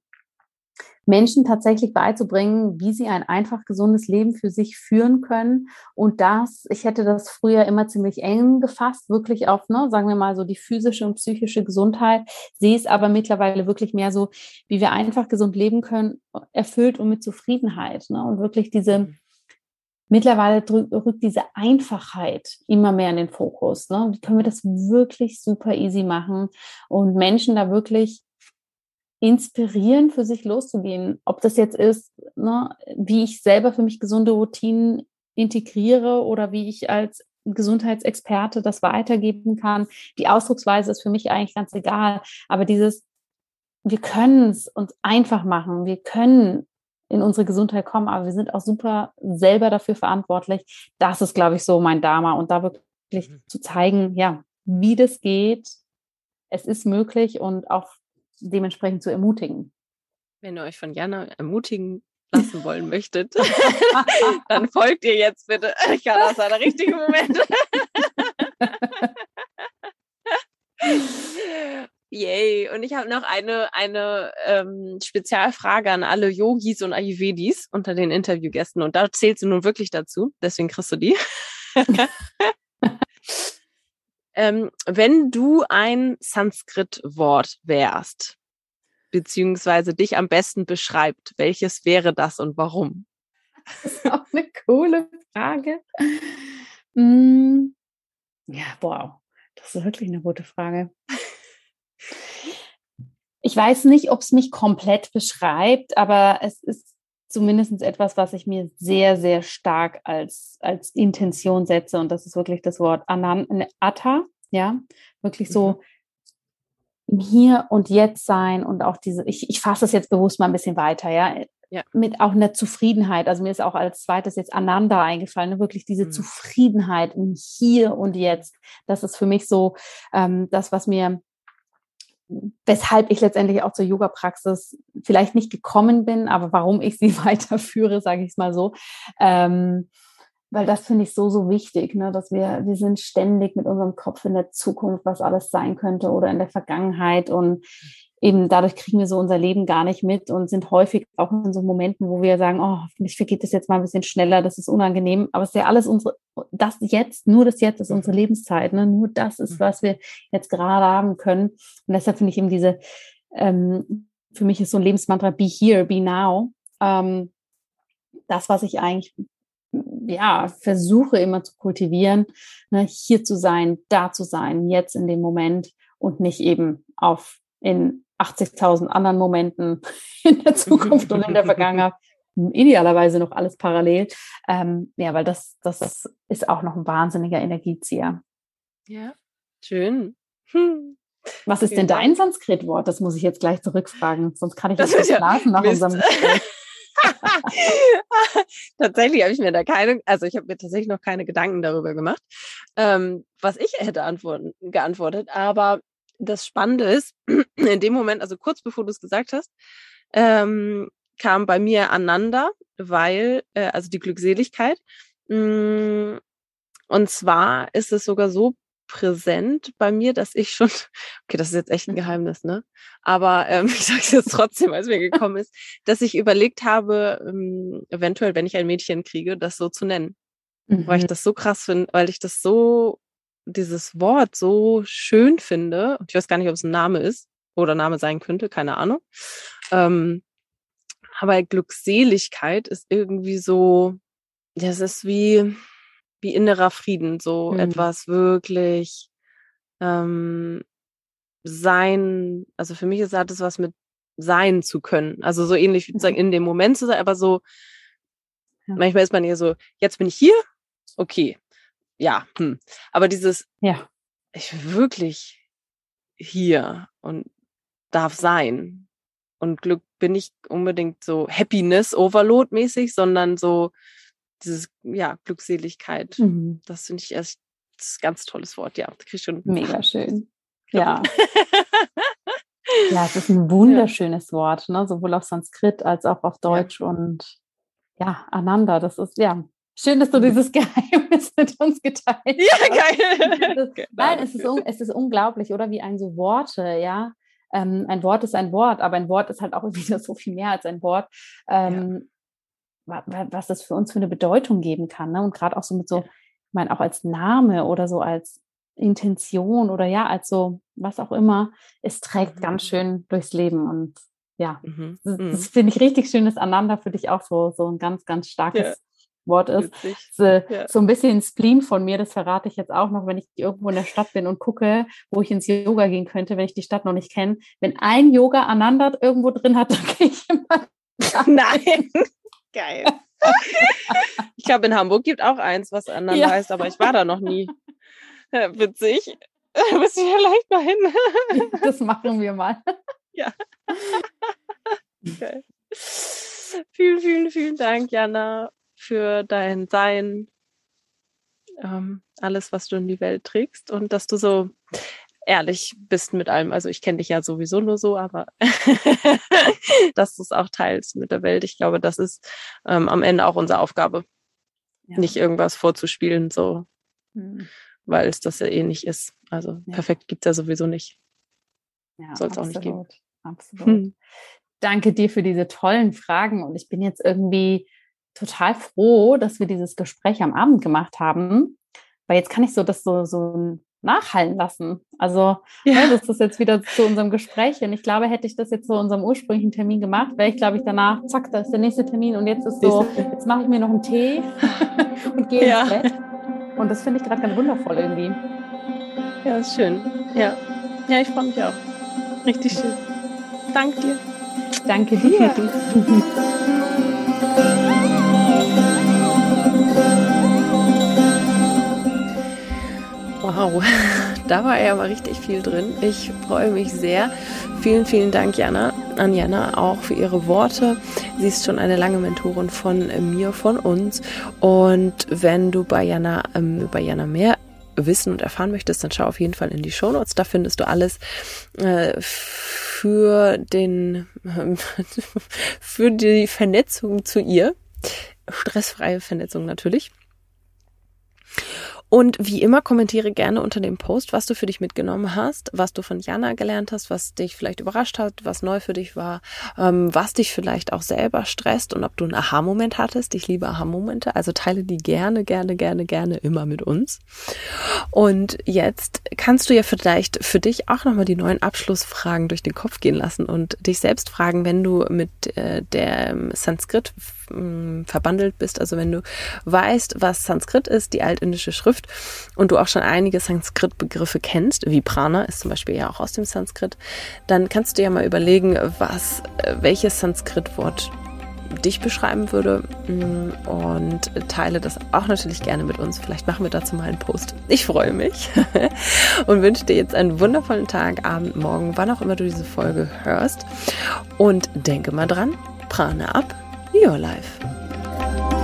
Menschen tatsächlich beizubringen, wie sie ein einfach gesundes Leben für sich führen können. Und das, ich hätte das früher immer ziemlich eng gefasst, wirklich auf, ne, sagen wir mal so die physische und psychische Gesundheit, sehe es aber mittlerweile wirklich mehr so, wie wir einfach gesund leben können, erfüllt und mit Zufriedenheit. Ne? Und wirklich diese, mhm. mittlerweile rückt diese Einfachheit immer mehr in den Fokus. Ne? Wie können wir das wirklich super easy machen und Menschen da wirklich inspirieren, für sich loszugehen. Ob das jetzt ist, ne, wie ich selber für mich gesunde Routinen integriere oder wie ich als Gesundheitsexperte das weitergeben kann. Die Ausdrucksweise ist für mich eigentlich ganz egal. Aber dieses, wir können es uns einfach machen. Wir können in unsere Gesundheit kommen, aber wir sind auch super selber dafür verantwortlich. Das ist, glaube ich, so mein Dharma. Und da wirklich mhm. zu zeigen, ja, wie das geht. Es ist möglich und auch dementsprechend zu ermutigen. Wenn ihr euch von Jana ermutigen lassen wollen möchtet, dann folgt ihr jetzt bitte. Jana ist der richtige Moment. Yay. Und ich habe noch eine, eine ähm, Spezialfrage an alle Yogis und Ayurvedis unter den Interviewgästen. Und da zählst du nun wirklich dazu. Deswegen kriegst du die. Ähm, wenn du ein Sanskrit-Wort wärst, beziehungsweise dich am besten beschreibt, welches wäre das und warum? Das ist auch eine coole Frage. Mm, ja, wow, das ist wirklich eine gute Frage. Ich weiß nicht, ob es mich komplett beschreibt, aber es ist zumindest etwas, was ich mir sehr, sehr stark als, als Intention setze. Und das ist wirklich das Wort Anan, Atta, ja, wirklich so mhm. im Hier und Jetzt sein und auch diese, ich, ich fasse es jetzt bewusst mal ein bisschen weiter, ja, ja. mit auch einer Zufriedenheit. Also mir ist auch als zweites jetzt Ananda eingefallen, ne? wirklich diese mhm. Zufriedenheit im Hier und Jetzt. Das ist für mich so ähm, das, was mir weshalb ich letztendlich auch zur Yoga-Praxis vielleicht nicht gekommen bin, aber warum ich sie weiterführe, sage ich es mal so. Ähm, weil das finde ich so, so wichtig, ne? dass wir, wir sind ständig mit unserem Kopf in der Zukunft, was alles sein könnte oder in der Vergangenheit und eben dadurch kriegen wir so unser Leben gar nicht mit und sind häufig auch in so Momenten, wo wir sagen, oh, mich vergeht das jetzt mal ein bisschen schneller, das ist unangenehm. Aber es ist ja alles unsere, das jetzt, nur das jetzt ist unsere. Lebenszeit, ne? Nur das ist, mhm. was wir jetzt gerade haben können. Und deshalb finde ich eben diese, ähm, für mich ist so ein Lebensmantra, be here, be now. Ähm, das, was ich eigentlich ja, versuche immer zu kultivieren, ne, hier zu sein, da zu sein, jetzt in dem Moment und nicht eben auf in 80.000 anderen Momenten in der Zukunft und in der Vergangenheit. Idealerweise noch alles parallel. Ähm, ja, weil das, das ist auch noch ein wahnsinniger Energiezieher. Ja, schön. Hm. Was ist denn dein Sanskrit-Wort? Das muss ich jetzt gleich zurückfragen, sonst kann ich das nicht schlafen nach Mist. unserem Gespräch. tatsächlich habe ich mir da keine, also ich habe mir tatsächlich noch keine Gedanken darüber gemacht, ähm, was ich hätte antworten, geantwortet. Aber das Spannende ist, in dem Moment, also kurz bevor du es gesagt hast, ähm, kam bei mir aneinander, weil, äh, also die Glückseligkeit. Mh, mm, und zwar ist es sogar so präsent bei mir, dass ich schon, okay, das ist jetzt echt ein mhm. Geheimnis, ne? Aber ähm, ich sage es jetzt trotzdem, als mir gekommen ist, dass ich überlegt habe, ähm, eventuell, wenn ich ein Mädchen kriege, das so zu nennen. Mhm. Weil ich das so krass finde, weil ich das so, dieses Wort so schön finde. Und ich weiß gar nicht, ob es ein Name ist oder Name sein könnte, keine Ahnung. Ähm, aber Glückseligkeit ist irgendwie so, das ist wie, wie innerer Frieden, so mhm. etwas wirklich ähm, sein, also für mich ist, hat es was mit sein zu können. Also so ähnlich wie sozusagen in dem Moment zu sein, aber so, ja. manchmal ist man eher so, jetzt bin ich hier, okay, ja, hm. aber dieses, ja, ich bin wirklich hier und darf sein. Und Glück bin nicht unbedingt so Happiness Overload mäßig, sondern so, dieses, ja, Glückseligkeit. Mhm. Das finde ich erst das ganz tolles Wort, ja. Das schon. Mega schön. Ja. ja, es ist ein wunderschönes ja. Wort, ne? sowohl auf Sanskrit als auch auf Deutsch ja. und ja, Ananda. Das ist, ja, schön, dass du dieses Geheimnis mit uns geteilt hast. Ja, geil. genau. Nein, es ist, es ist unglaublich, oder wie ein so Worte, ja. Ähm, ein Wort ist ein Wort, aber ein Wort ist halt auch wieder so viel mehr als ein Wort. Ähm, was das für uns für eine Bedeutung geben kann. Ne? Und gerade auch so mit so, ich meine, auch als Name oder so als Intention oder ja, als so, was auch immer, es trägt mhm. ganz schön durchs Leben und ja, mhm. das, mhm. das finde ich richtig schön, dass Ananda für dich auch so, so ein ganz, ganz starkes ja. Wort ist. So, ja. so, ein bisschen Spleen von mir, das verrate ich jetzt auch noch, wenn ich irgendwo in der Stadt bin und gucke, wo ich ins Yoga gehen könnte, wenn ich die Stadt noch nicht kenne. Wenn ein Yoga Ananda irgendwo drin hat, dann gehe ich immer. Nein. Geil. ich glaube, in Hamburg gibt auch eins, was anderen ja. heißt, aber ich war da noch nie. Ja, witzig. Da müssen wir vielleicht mal hin. das machen wir mal. Ja. Geil. Vielen, vielen, vielen Dank, Jana, für dein Sein, ähm, alles, was du in die Welt trägst und dass du so ehrlich bist mit allem. Also ich kenne dich ja sowieso nur so, aber dass du es auch teilst mit der Welt. Ich glaube, das ist ähm, am Ende auch unsere Aufgabe. Ja. Nicht irgendwas vorzuspielen, so, mhm. weil es das ja eh nicht ist. Also ja. perfekt gibt es ja sowieso nicht. Ja, Soll es auch nicht geben. Absolut. Hm. Danke dir für diese tollen Fragen und ich bin jetzt irgendwie total froh, dass wir dieses Gespräch am Abend gemacht haben, weil jetzt kann ich so das so, so nachhallen lassen. Also, ja. ne, das ist jetzt wieder zu unserem Gespräch. Und ich glaube, hätte ich das jetzt zu unserem ursprünglichen Termin gemacht, wäre ich, glaube ich, danach, zack, da ist der nächste Termin und jetzt ist so, jetzt mache ich mir noch einen Tee und gehe ja. ins Bett. Und das finde ich gerade ganz wundervoll irgendwie. Ja, ist schön. Ja. Ja, ich freue mich auch. Richtig schön. Danke dir. Danke dir. Wow, da war ja mal richtig viel drin. Ich freue mich sehr. Vielen, vielen Dank, Jana, an Jana auch für ihre Worte. Sie ist schon eine lange Mentorin von mir, von uns. Und wenn du bei Jana, ähm, bei Jana mehr wissen und erfahren möchtest, dann schau auf jeden Fall in die Show Notes. Da findest du alles äh, für den, äh, für die Vernetzung zu ihr. Stressfreie Vernetzung natürlich. Und wie immer kommentiere gerne unter dem Post, was du für dich mitgenommen hast, was du von Jana gelernt hast, was dich vielleicht überrascht hat, was neu für dich war, ähm, was dich vielleicht auch selber stresst und ob du einen Aha-Moment hattest. Ich liebe Aha-Momente, also teile die gerne, gerne, gerne, gerne immer mit uns. Und jetzt kannst du ja vielleicht für dich auch nochmal die neuen Abschlussfragen durch den Kopf gehen lassen und dich selbst fragen, wenn du mit äh, dem Sanskrit mm, verbandelt bist, also wenn du weißt, was Sanskrit ist, die altindische Schrift, und du auch schon einige Sanskrit-Begriffe kennst, wie Prana ist zum Beispiel ja auch aus dem Sanskrit, dann kannst du ja mal überlegen, was, äh, welches Sanskrit-Wort dich beschreiben würde mm, und teile das auch natürlich gerne mit uns. Vielleicht machen wir dazu mal einen Post. Ich freue mich und wünsche dir jetzt einen wundervollen Tag, Abend, Morgen, wann auch immer du diese Folge hörst. Und denke mal dran, Prana ab, your life.